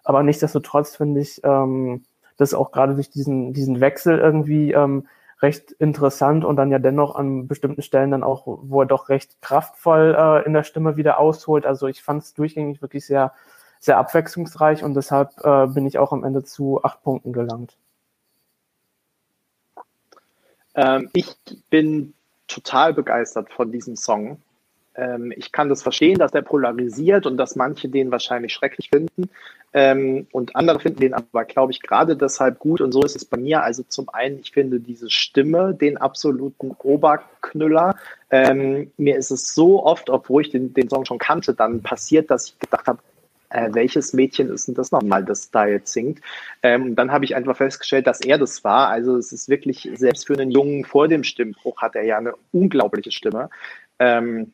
Aber nichtsdestotrotz finde ich ähm, das auch gerade durch diesen, diesen Wechsel irgendwie ähm, recht interessant und dann ja dennoch an bestimmten Stellen dann auch, wo er doch recht kraftvoll äh, in der Stimme wieder ausholt. Also ich fand es durchgängig wirklich sehr, sehr abwechslungsreich und deshalb äh, bin ich auch am Ende zu acht Punkten gelangt. Ähm, ich bin total begeistert von diesem Song. Ähm, ich kann das verstehen, dass der polarisiert und dass manche den wahrscheinlich schrecklich finden. Ähm, und andere finden den aber, glaube ich, gerade deshalb gut. Und so ist es bei mir. Also zum einen, ich finde diese Stimme den absoluten Oberknüller. Ähm, mir ist es so oft, obwohl ich den, den Song schon kannte, dann passiert, dass ich gedacht habe, äh, welches Mädchen ist denn das nochmal, das da jetzt singt? Ähm, dann habe ich einfach festgestellt, dass er das war. Also es ist wirklich, selbst für einen Jungen vor dem Stimmbruch hat er ja eine unglaubliche Stimme. Ähm,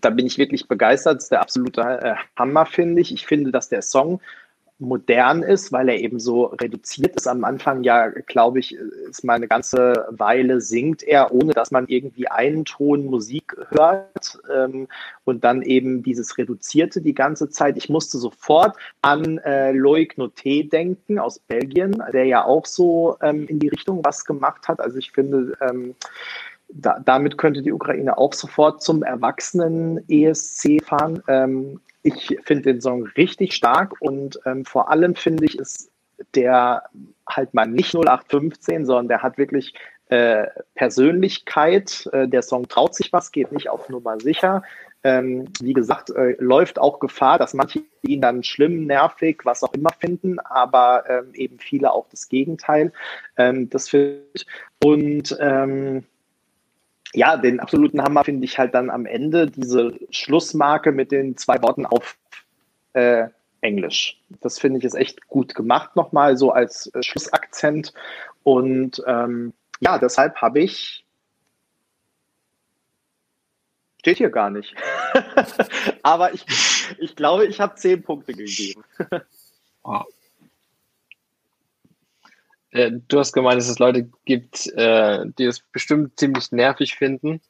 da bin ich wirklich begeistert. Das ist der absolute äh, Hammer, finde ich. Ich finde, dass der Song modern ist, weil er eben so reduziert ist. Am Anfang ja, glaube ich, ist mal eine ganze Weile singt er, ohne dass man irgendwie einen Ton Musik hört ähm, und dann eben dieses Reduzierte die ganze Zeit. Ich musste sofort an äh, Loic Noté denken aus Belgien, der ja auch so ähm, in die Richtung was gemacht hat. Also ich finde, ähm, da, damit könnte die Ukraine auch sofort zum erwachsenen ESC fahren. Ähm, ich finde den Song richtig stark und ähm, vor allem finde ich, ist der halt mal nicht 0815, sondern der hat wirklich äh, Persönlichkeit. Äh, der Song traut sich was, geht nicht auf Nummer sicher. Ähm, wie gesagt, äh, läuft auch Gefahr, dass manche ihn dann schlimm, nervig, was auch immer finden, aber ähm, eben viele auch das Gegenteil. Ähm, das finde ich. Und ähm, ja, den absoluten Hammer finde ich halt dann am Ende diese Schlussmarke mit den zwei Worten auf äh, Englisch. Das finde ich ist echt gut gemacht nochmal so als äh, Schlussakzent. Und ähm, ja, deshalb habe ich steht hier gar nicht. Aber ich, ich glaube, ich habe zehn Punkte gegeben. wow. Äh, du hast gemeint, dass es Leute gibt, äh, die es bestimmt ziemlich nervig finden.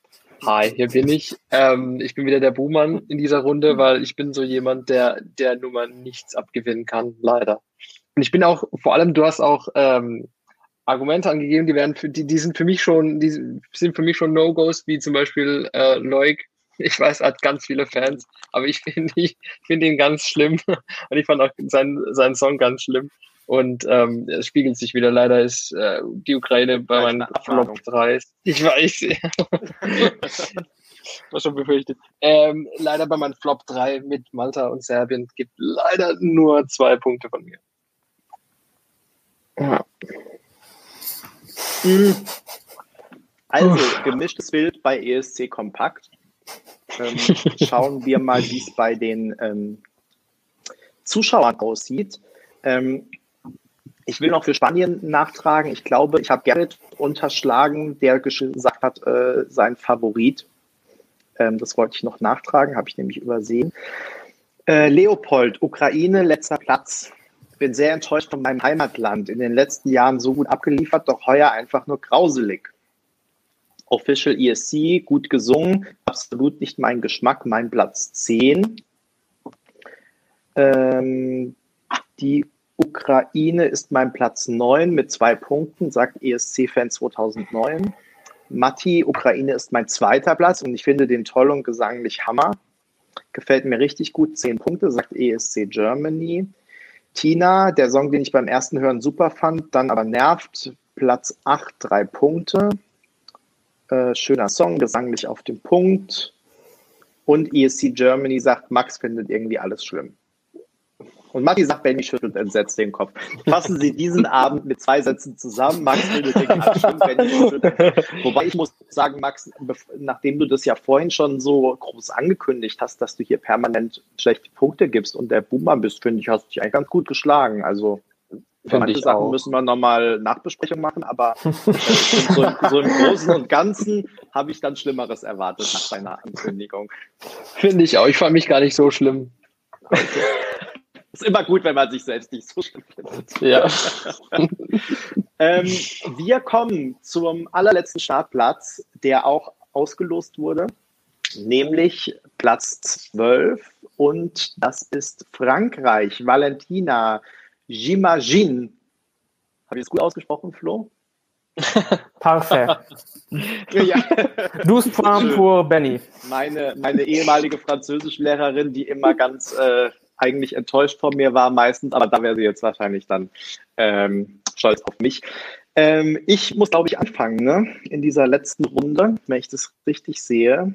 Hi, hier bin ich. Ähm, ich bin wieder der Buhmann in dieser Runde, weil ich bin so jemand, der der Nummer nichts abgewinnen kann, leider. Und ich bin auch, vor allem, du hast auch ähm, Argumente angegeben, die werden für die, die sind für mich schon, die sind für mich schon No-Gos, wie zum Beispiel äh, Leuk. Ich weiß, er hat ganz viele Fans, aber ich finde ich finde ihn ganz schlimm und ich fand auch seinen, seinen Song ganz schlimm. Und ähm, es spiegelt sich wieder. Leider ist äh, die Ukraine bei meinen Flop 3. Ich weiß. War schon befürchtet. Ähm, leider bei meinen Flop 3 mit Malta und Serbien gibt leider nur zwei Punkte von mir. Ja. Hm. Also, gemischtes Bild bei ESC Kompakt. Ähm, schauen wir mal, wie es bei den ähm, Zuschauern aussieht. Ähm, ich will noch für Spanien nachtragen. Ich glaube, ich habe Gerrit unterschlagen, der gesagt hat, äh, sein Favorit. Ähm, das wollte ich noch nachtragen, habe ich nämlich übersehen. Äh, Leopold, Ukraine, letzter Platz. bin sehr enttäuscht von meinem Heimatland. In den letzten Jahren so gut abgeliefert, doch heuer einfach nur grauselig. Official ESC, gut gesungen, absolut nicht mein Geschmack, mein Platz 10. Ähm, die Ukraine ist mein Platz 9 mit zwei Punkten, sagt ESC-Fan 2009. Matti, Ukraine ist mein zweiter Platz und ich finde den toll und gesanglich Hammer. Gefällt mir richtig gut, 10 Punkte, sagt ESC Germany. Tina, der Song, den ich beim ersten Hören super fand, dann aber nervt, Platz 8, 3 Punkte. Äh, schöner Song, gesanglich auf dem Punkt. Und ESC Germany sagt, Max findet irgendwie alles schlimm. Und Matti sagt, Benny schüttelt entsetzt den Kopf. Fassen Sie diesen Abend mit zwei Sätzen zusammen. Max alles schlimm, Benny schüttelt. Wobei ich muss sagen, Max, nachdem du das ja vorhin schon so groß angekündigt hast, dass du hier permanent schlechte Punkte gibst und der Boomer bist, finde ich, hast du dich eigentlich ganz gut geschlagen. Also für manche Sachen auch. müssen wir nochmal Nachbesprechung machen, aber so, so, im Großen und Ganzen habe ich dann Schlimmeres erwartet nach deiner Ankündigung. Finde ich auch. Ich fand mich gar nicht so schlimm. Okay. Ist immer gut, wenn man sich selbst nicht so schlimm findet. Ja. ähm, wir kommen zum allerletzten Startplatz, der auch ausgelost wurde, nämlich Platz 12. Und das ist Frankreich. Valentina J'imagine. Habe ich das gut ausgesprochen, Flo? Parfait. ja. 12 points pour Benny. Meine, meine ehemalige Französischlehrerin, die immer ganz äh, eigentlich enttäuscht von mir war meistens, aber da wäre sie jetzt wahrscheinlich dann ähm, stolz auf mich. Ähm, ich muss, glaube ich, anfangen ne? in dieser letzten Runde, wenn ich das richtig sehe.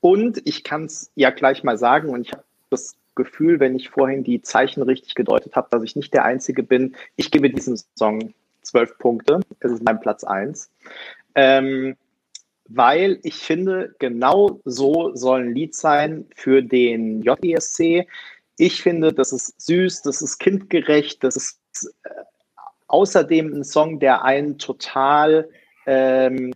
Und ich kann es ja gleich mal sagen, und ich habe das Gefühl, wenn ich vorhin die Zeichen richtig gedeutet habe, dass ich nicht der Einzige bin. Ich gebe diesem Song zwölf Punkte. Es ist mein Platz eins. Ähm, weil ich finde, genau so soll ein Lied sein für den JESC. Ich finde, das ist süß, das ist kindgerecht, das ist äh, außerdem ein Song, der einen total, ähm,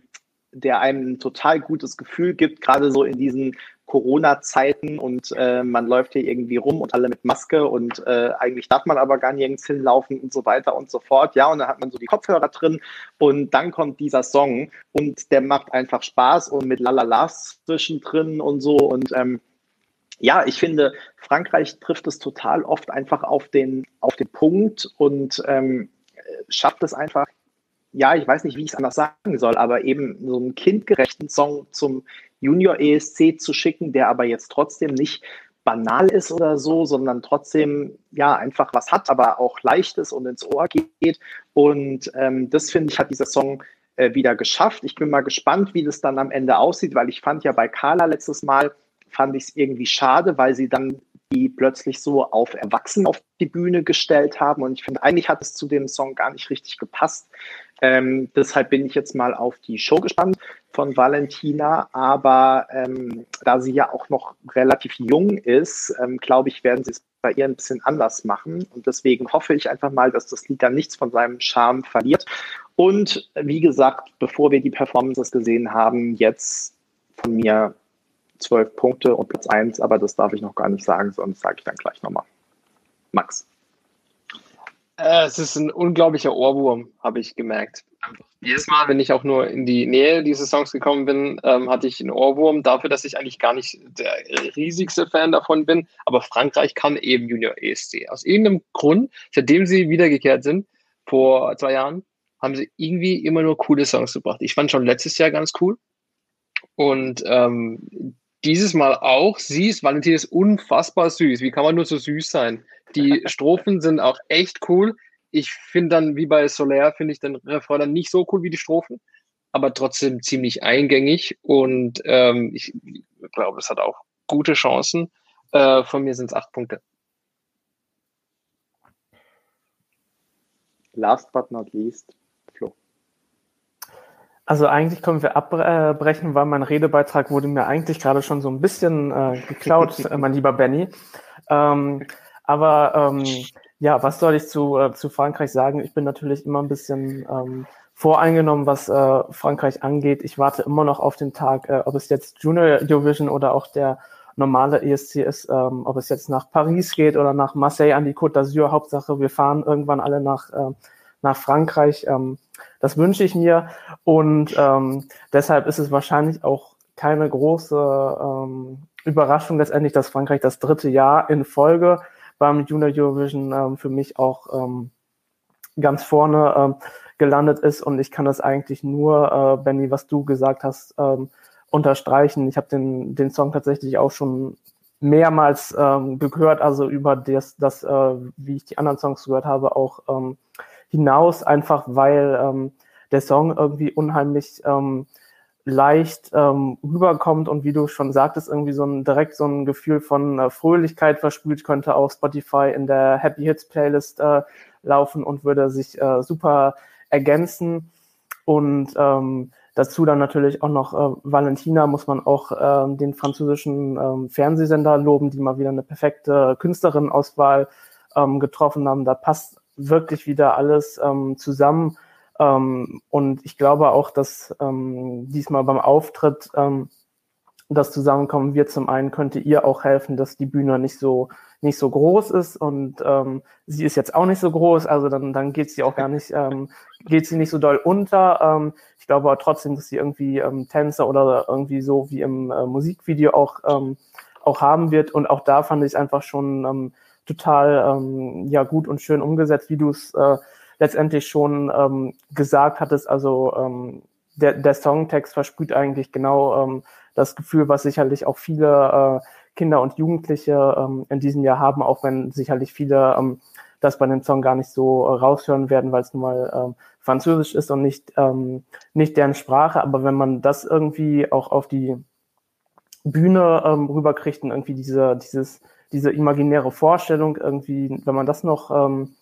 der einem ein total gutes Gefühl gibt, gerade so in diesen Corona-Zeiten und äh, man läuft hier irgendwie rum und alle mit Maske und äh, eigentlich darf man aber gar nirgends hinlaufen und so weiter und so fort. Ja, und dann hat man so die Kopfhörer drin und dann kommt dieser Song und der macht einfach Spaß und mit Lalalas zwischendrin und so und ähm, ja, ich finde, Frankreich trifft es total oft einfach auf den, auf den Punkt und ähm, schafft es einfach, ja, ich weiß nicht, wie ich es anders sagen soll, aber eben so einen kindgerechten Song zum Junior ESC zu schicken, der aber jetzt trotzdem nicht banal ist oder so, sondern trotzdem ja einfach was hat, aber auch leicht ist und ins Ohr geht. Und ähm, das finde ich, hat dieser Song äh, wieder geschafft. Ich bin mal gespannt, wie das dann am Ende aussieht, weil ich fand ja bei Carla letztes Mal, fand ich es irgendwie schade, weil sie dann die plötzlich so auf Erwachsene auf die Bühne gestellt haben. Und ich finde, eigentlich hat es zu dem Song gar nicht richtig gepasst. Ähm, deshalb bin ich jetzt mal auf die Show gespannt von Valentina. Aber ähm, da sie ja auch noch relativ jung ist, ähm, glaube ich, werden sie es bei ihr ein bisschen anders machen. Und deswegen hoffe ich einfach mal, dass das Lied dann nichts von seinem Charme verliert. Und wie gesagt, bevor wir die Performances gesehen haben, jetzt von mir zwölf Punkte und Platz eins, aber das darf ich noch gar nicht sagen, sonst sage ich dann gleich nochmal. Max. Äh, es ist ein unglaublicher Ohrwurm, habe ich gemerkt. Jedes Mal, wenn ich auch nur in die Nähe dieses Songs gekommen bin, ähm, hatte ich einen Ohrwurm dafür, dass ich eigentlich gar nicht der riesigste Fan davon bin. Aber Frankreich kann eben Junior ESC. Aus irgendeinem Grund, seitdem sie wiedergekehrt sind, vor zwei Jahren, haben sie irgendwie immer nur coole Songs gebracht. Ich fand schon letztes Jahr ganz cool. Und ähm, dieses Mal auch. Sie ist, Valentin ist unfassbar süß. Wie kann man nur so süß sein? Die Strophen sind auch echt cool. Ich finde dann, wie bei Soler, finde ich den Refrain dann nicht so cool wie die Strophen, aber trotzdem ziemlich eingängig und ähm, ich glaube, es hat auch gute Chancen. Äh, von mir sind es acht Punkte. Last but not least, also eigentlich können wir abbrechen, weil mein Redebeitrag wurde mir eigentlich gerade schon so ein bisschen äh, geklaut, äh, mein lieber Benny. Ähm, aber ähm, ja, was soll ich zu, äh, zu Frankreich sagen? Ich bin natürlich immer ein bisschen ähm, voreingenommen, was äh, Frankreich angeht. Ich warte immer noch auf den Tag, äh, ob es jetzt Junior Eurovision oder auch der normale ESC ist, ähm, ob es jetzt nach Paris geht oder nach Marseille an die Côte d'Azur. Hauptsache, wir fahren irgendwann alle nach, äh, nach Frankreich. Ähm, das wünsche ich mir und ähm, deshalb ist es wahrscheinlich auch keine große ähm, Überraschung letztendlich, dass Frankreich das dritte Jahr in Folge beim Junior Eurovision ähm, für mich auch ähm, ganz vorne ähm, gelandet ist und ich kann das eigentlich nur, äh, Benny, was du gesagt hast, ähm, unterstreichen. Ich habe den, den Song tatsächlich auch schon mehrmals ähm, gehört, also über das, das äh, wie ich die anderen Songs gehört habe, auch ähm, hinaus, einfach weil ähm, der Song irgendwie unheimlich ähm, leicht ähm, rüberkommt und wie du schon sagtest, irgendwie so ein direkt so ein Gefühl von äh, Fröhlichkeit verspült, könnte auf Spotify in der Happy Hits Playlist äh, laufen und würde sich äh, super ergänzen. Und ähm, dazu dann natürlich auch noch äh, Valentina, muss man auch äh, den französischen ähm, Fernsehsender loben, die mal wieder eine perfekte Künstlerinnenauswahl ähm, getroffen haben. Da passt wirklich wieder alles ähm, zusammen. Ähm, und ich glaube auch, dass ähm, diesmal beim Auftritt ähm, das Zusammenkommen wird. Zum einen könnte ihr auch helfen, dass die Bühne nicht so nicht so groß ist und ähm, sie ist jetzt auch nicht so groß, also dann, dann geht sie auch gar nicht, ähm, geht sie nicht so doll unter. Ähm, ich glaube aber trotzdem, dass sie irgendwie ähm, Tänzer oder irgendwie so wie im äh, Musikvideo auch, ähm, auch haben wird. Und auch da fand ich einfach schon ähm, total ähm, ja, gut und schön umgesetzt, wie du es äh, letztendlich schon ähm, gesagt hattest. Also ähm, der, der Songtext versprüht eigentlich genau ähm, das Gefühl, was sicherlich auch viele äh, Kinder und Jugendliche ähm, in diesem Jahr haben, auch wenn sicherlich viele ähm, das bei dem Song gar nicht so äh, raushören werden, weil es nun mal ähm, Französisch ist und nicht, ähm, nicht deren Sprache. Aber wenn man das irgendwie auch auf die Bühne ähm, rüberkriegt und irgendwie diese, dieses, diese imaginäre Vorstellung irgendwie, wenn man das noch ähm,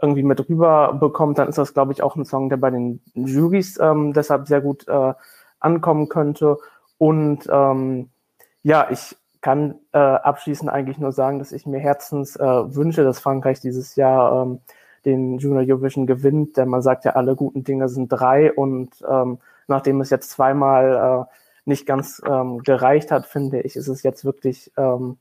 irgendwie mit rüber bekommt, dann ist das, glaube ich, auch ein Song, der bei den Jurys ähm, deshalb sehr gut äh, ankommen könnte. Und ähm, ja, ich kann äh, abschließend eigentlich nur sagen, dass ich mir herzens äh, wünsche, dass Frankreich dieses Jahr ähm, den Junior Eurovision gewinnt, denn man sagt ja, alle guten Dinge sind drei und ähm, nachdem es jetzt zweimal äh, nicht ganz ähm, gereicht hat, finde ich, ist es jetzt wirklich, ähm,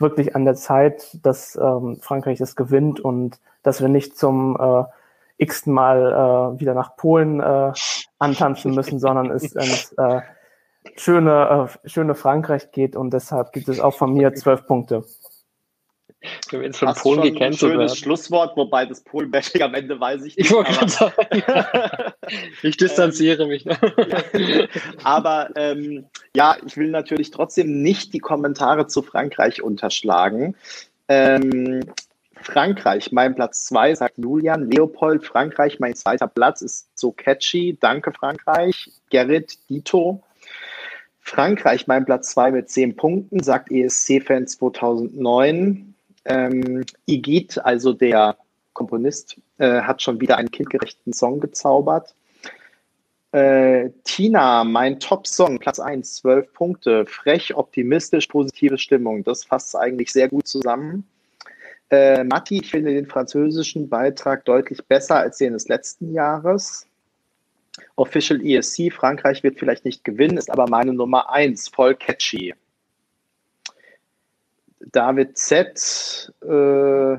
wirklich an der Zeit, dass ähm, Frankreich es gewinnt und dass wir nicht zum äh, x-ten Mal äh, wieder nach Polen äh, antanzen müssen, sondern es, es äh, schöne, äh, schöne Frankreich geht und deshalb gibt es auch von mir zwölf Punkte. Wenn jetzt von Polen gecancelt wird. Schönes Schlusswort, wobei das Polen-Bashing am Ende weiß ich nicht. Ich wollte sagen. ich distanziere ähm, mich. Ne? Ja. Aber ähm, ja, ich will natürlich trotzdem nicht die Kommentare zu Frankreich unterschlagen. Ähm, Frankreich, mein Platz zwei, sagt Julian. Leopold, Frankreich, mein zweiter Platz ist so catchy. Danke, Frankreich. Gerrit, Dito. Frankreich mein Platz 2 mit 10 Punkten, sagt ESC-Fan 2009. Ähm, Igit, also der Komponist, äh, hat schon wieder einen kindgerechten Song gezaubert. Äh, Tina, mein Top-Song, Platz 1, 12 Punkte. Frech, optimistisch, positive Stimmung. Das fasst eigentlich sehr gut zusammen. Äh, Matti, ich finde den französischen Beitrag deutlich besser als den des letzten Jahres. Official ESC, Frankreich wird vielleicht nicht gewinnen, ist aber meine Nummer 1, voll catchy. David Z, äh,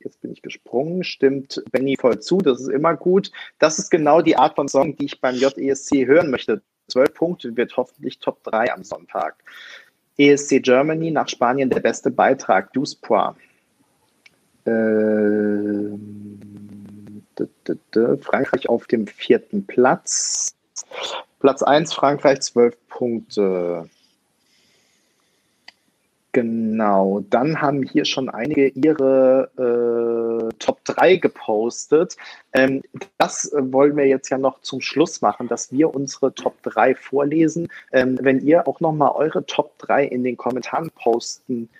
jetzt bin ich gesprungen, stimmt Benny voll zu, das ist immer gut. Das ist genau die Art von Song, die ich beim JESC hören möchte. 12 Punkte wird hoffentlich Top 3 am Sonntag. ESC Germany nach Spanien der beste Beitrag, Duspois. Ähm, Frankreich auf dem vierten Platz. Platz 1 Frankreich, 12 Punkte. Genau, dann haben hier schon einige ihre äh, Top 3 gepostet. Ähm, das wollen wir jetzt ja noch zum Schluss machen, dass wir unsere Top 3 vorlesen. Ähm, wenn ihr auch nochmal eure Top 3 in den Kommentaren posten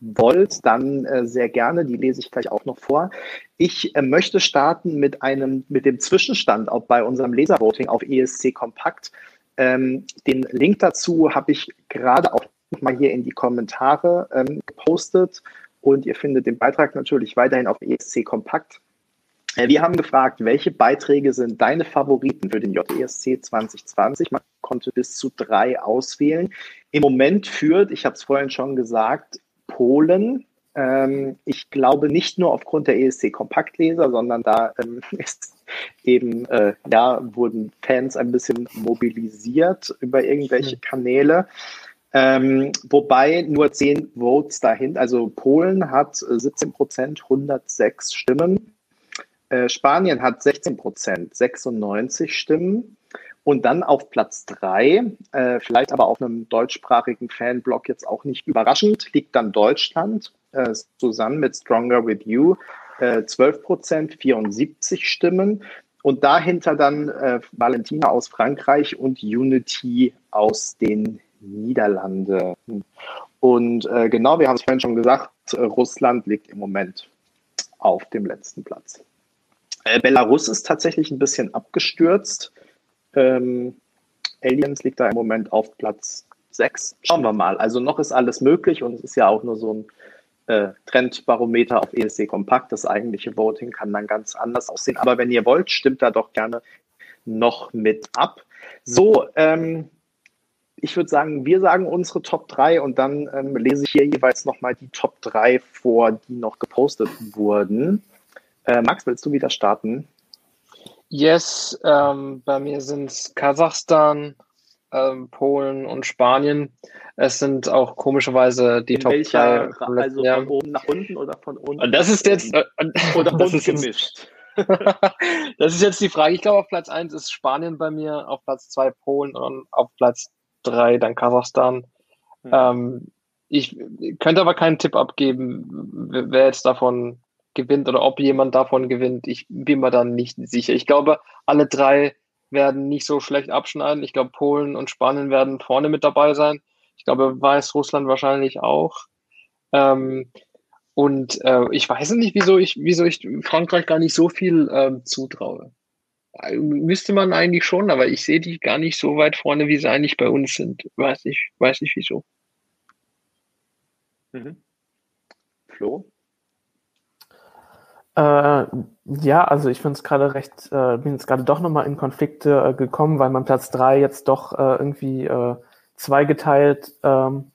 wollt, dann äh, sehr gerne. Die lese ich gleich auch noch vor. Ich äh, möchte starten mit einem, mit dem Zwischenstand auch bei unserem Leservoting auf ESC Kompakt. Ähm, den Link dazu habe ich gerade auch mal hier in die Kommentare ähm, gepostet und ihr findet den Beitrag natürlich weiterhin auf ESC Kompakt. Äh, wir haben gefragt, welche Beiträge sind deine Favoriten für den JESC 2020? Mal konnte bis zu drei auswählen. Im Moment führt, ich habe es vorhin schon gesagt, Polen. Ähm, ich glaube nicht nur aufgrund der ESC-Kompaktleser, sondern da ähm, ist eben, äh, ja, wurden Fans ein bisschen mobilisiert über irgendwelche Kanäle. Ähm, wobei nur 10 Votes dahin, also Polen hat 17 Prozent, 106 Stimmen. Äh, Spanien hat 16 Prozent, 96 Stimmen. Und dann auf Platz 3, äh, vielleicht aber auf einem deutschsprachigen Fanblock jetzt auch nicht überraschend, liegt dann Deutschland äh, zusammen mit Stronger With You. 12 Prozent, 74 Stimmen. Und dahinter dann äh, Valentina aus Frankreich und Unity aus den Niederlanden. Und äh, genau, wir haben es vorhin schon gesagt, äh, Russland liegt im Moment auf dem letzten Platz. Äh, Belarus ist tatsächlich ein bisschen abgestürzt. Ähm, Aliens liegt da im Moment auf Platz 6. Schauen wir mal. Also noch ist alles möglich und es ist ja auch nur so ein äh, Trendbarometer auf ESC Kompakt. Das eigentliche Voting kann dann ganz anders aussehen. Aber wenn ihr wollt, stimmt da doch gerne noch mit ab. So, ähm, ich würde sagen, wir sagen unsere Top 3 und dann ähm, lese ich hier jeweils nochmal die Top 3 vor, die noch gepostet wurden. Äh, Max, willst du wieder starten? Yes, ähm, bei mir sind es Kasachstan, ähm, Polen und Spanien. Es sind auch komischerweise die In Top welcher, 3. Also von oben nach unten oder von unten? Und das ist jetzt. Äh, oder das ist jetzt, gemischt. das ist jetzt die Frage. Ich glaube, auf Platz 1 ist Spanien bei mir, auf Platz 2 Polen und auf Platz 3 dann Kasachstan. Hm. Ähm, ich könnte aber keinen Tipp abgeben, wer jetzt davon gewinnt oder ob jemand davon gewinnt. Ich bin mir dann nicht sicher. Ich glaube, alle drei werden nicht so schlecht abschneiden. Ich glaube, Polen und Spanien werden vorne mit dabei sein. Ich glaube, Weißrussland wahrscheinlich auch. Ähm, und äh, ich weiß nicht, wieso ich, wieso ich Frankreich gar nicht so viel ähm, zutraue. Müsste man eigentlich schon, aber ich sehe die gar nicht so weit vorne, wie sie eigentlich bei uns sind. Weiß nicht, weiß nicht wieso. Mhm. Flo? Äh, ja, also ich finde es gerade recht, äh, bin jetzt gerade doch nochmal in Konflikte äh, gekommen, weil mein Platz drei jetzt doch äh, irgendwie äh, zweigeteilt ähm,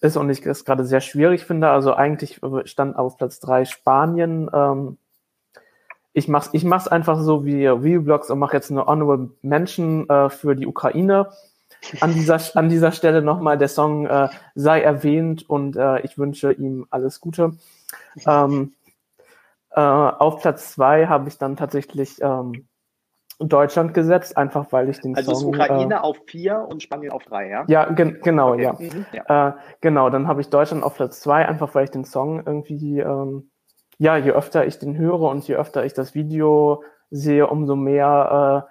ist und ich es gerade sehr schwierig finde. Also eigentlich stand auf Platz drei Spanien. Ich mach's, ich mach's einfach so wie Reviewblogs und mache jetzt eine Honorable Mention äh, für die Ukraine. An dieser, an dieser Stelle nochmal der Song äh, sei erwähnt und äh, ich wünsche ihm alles Gute. Ähm, äh, auf Platz zwei habe ich dann tatsächlich ähm, Deutschland gesetzt, einfach weil ich den also Song. Also Ukraine äh, auf vier und Spanien auf drei, ja? Ja, gen genau, okay. ja. Mhm, ja. Äh, genau, dann habe ich Deutschland auf Platz zwei, einfach weil ich den Song irgendwie, ähm, ja, je öfter ich den höre und je öfter ich das Video sehe, umso mehr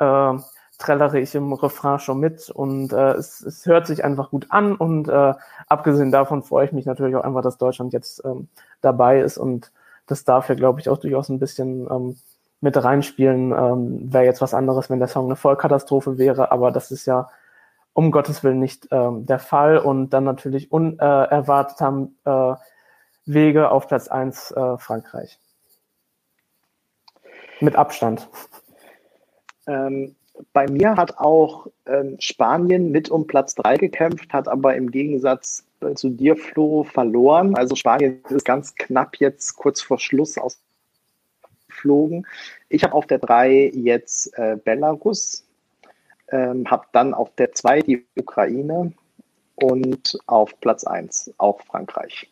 äh, äh, trällere ich im Refrain schon mit und äh, es, es hört sich einfach gut an und äh, abgesehen davon freue ich mich natürlich auch einfach, dass Deutschland jetzt ähm, dabei ist und das darf ja, glaube ich, auch durchaus ein bisschen ähm, mit reinspielen. Ähm, Wäre jetzt was anderes, wenn der Song eine Vollkatastrophe wäre, aber das ist ja um Gottes Willen nicht ähm, der Fall. Und dann natürlich unerwartet haben äh, Wege auf Platz 1 äh, Frankreich. Mit Abstand. Ähm, bei mir hat auch ähm, Spanien mit um Platz 3 gekämpft, hat aber im Gegensatz äh, zu dir, Flo, verloren. Also Spanien ist ganz knapp jetzt kurz vor Schluss ausgeflogen. Ich habe auf der 3 jetzt äh, Belarus, ähm, habe dann auf der 2 die Ukraine und auf Platz 1 auch Frankreich.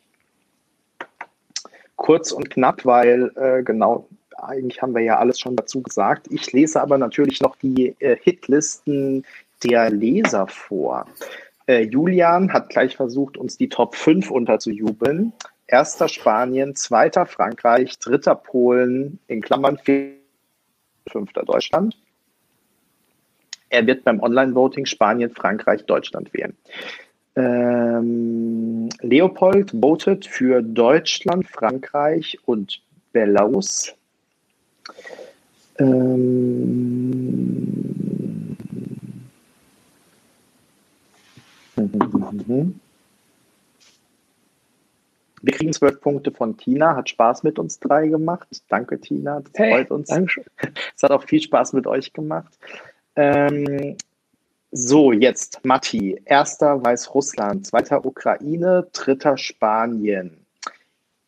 Kurz und knapp, weil äh, genau eigentlich haben wir ja alles schon dazu gesagt. Ich lese aber natürlich noch die äh, Hitlisten der Leser vor. Äh, Julian hat gleich versucht, uns die Top 5 unterzujubeln. Erster Spanien, zweiter Frankreich, dritter Polen, in Klammern fünfter Deutschland. Er wird beim Online-Voting Spanien, Frankreich, Deutschland wählen. Ähm, Leopold votet für Deutschland, Frankreich und Belarus. Ähm, wir kriegen zwölf Punkte von Tina. Hat Spaß mit uns drei gemacht. Danke, Tina. Das hey, freut uns. Dankeschön. Es hat auch viel Spaß mit euch gemacht. Ähm, So, jetzt Matti. Erster Weißrussland, zweiter Ukraine, dritter Spanien.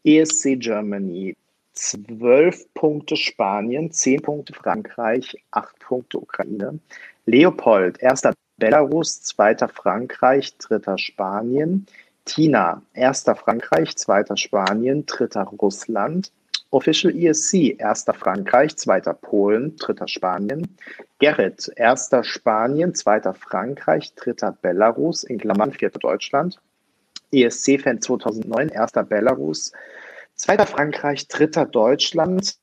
ESC Germany, zwölf Punkte Spanien, zehn Punkte Frankreich, acht Punkte Ukraine. Leopold, erster Belarus, zweiter Frankreich, dritter Spanien. Tina, erster Frankreich, zweiter Spanien, dritter Russland. Official ESC, erster Frankreich, zweiter Polen, dritter Spanien. Gerrit, erster Spanien, zweiter Frankreich, dritter Belarus, in Klammern vierter Deutschland. ESC-Fan 2009, erster Belarus, zweiter Frankreich, dritter Deutschland.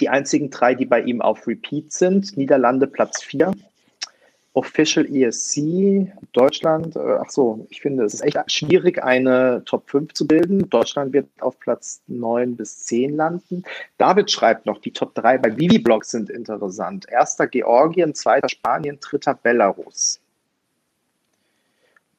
Die einzigen drei, die bei ihm auf Repeat sind. Niederlande Platz 4, Official ESC, Deutschland, äh, ach so, ich finde, es ist echt schwierig, eine Top 5 zu bilden. Deutschland wird auf Platz 9 bis 10 landen. David schreibt noch, die Top 3 bei Vivi Blogs sind interessant. Erster Georgien, zweiter Spanien, dritter Belarus.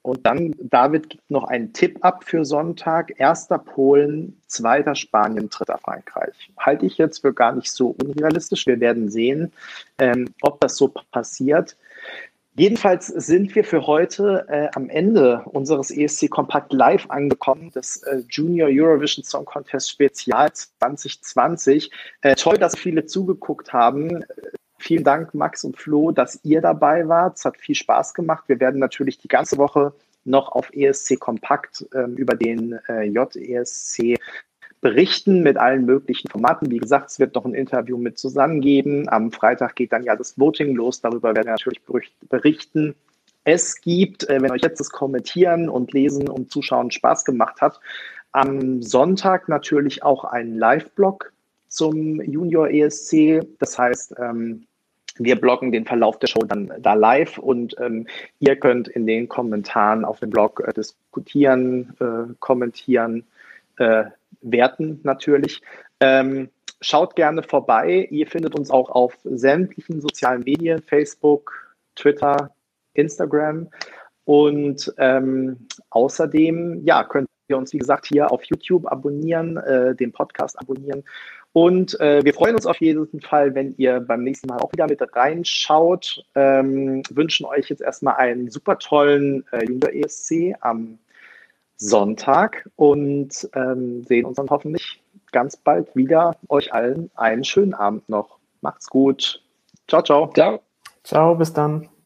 Und dann, David gibt noch einen Tipp ab für Sonntag. Erster Polen, zweiter Spanien, dritter Frankreich. Halte ich jetzt für gar nicht so unrealistisch. Wir werden sehen, ähm, ob das so passiert. Jedenfalls sind wir für heute äh, am Ende unseres ESC Kompakt Live angekommen, des äh, Junior Eurovision Song Contest Spezial 2020. Äh, toll, dass viele zugeguckt haben. Vielen Dank, Max und Flo, dass ihr dabei wart. Es hat viel Spaß gemacht. Wir werden natürlich die ganze Woche noch auf ESC Kompakt ähm, über den äh, JESC berichten mit allen möglichen Formaten. Wie gesagt, es wird noch ein Interview mit Susanne geben. Am Freitag geht dann ja das Voting los. Darüber werden wir natürlich berichten. Es gibt, äh, wenn euch jetzt das Kommentieren und Lesen und Zuschauen Spaß gemacht hat, am Sonntag natürlich auch einen Live-Blog zum Junior ESC. Das heißt, ähm, wir bloggen den Verlauf der Show dann da live und ähm, ihr könnt in den Kommentaren auf dem Blog äh, diskutieren, äh, kommentieren, werten natürlich. Ähm, schaut gerne vorbei. Ihr findet uns auch auf sämtlichen sozialen Medien, Facebook, Twitter, Instagram. Und ähm, außerdem, ja, könnt ihr uns, wie gesagt, hier auf YouTube abonnieren, äh, den Podcast abonnieren. Und äh, wir freuen uns auf jeden Fall, wenn ihr beim nächsten Mal auch wieder mit reinschaut. Ähm, wünschen euch jetzt erstmal einen super tollen äh, Junior ESC am Sonntag und ähm, sehen uns dann hoffentlich ganz bald wieder. Euch allen einen schönen Abend noch. Macht's gut. Ciao, ciao. Ciao. Ciao, bis dann.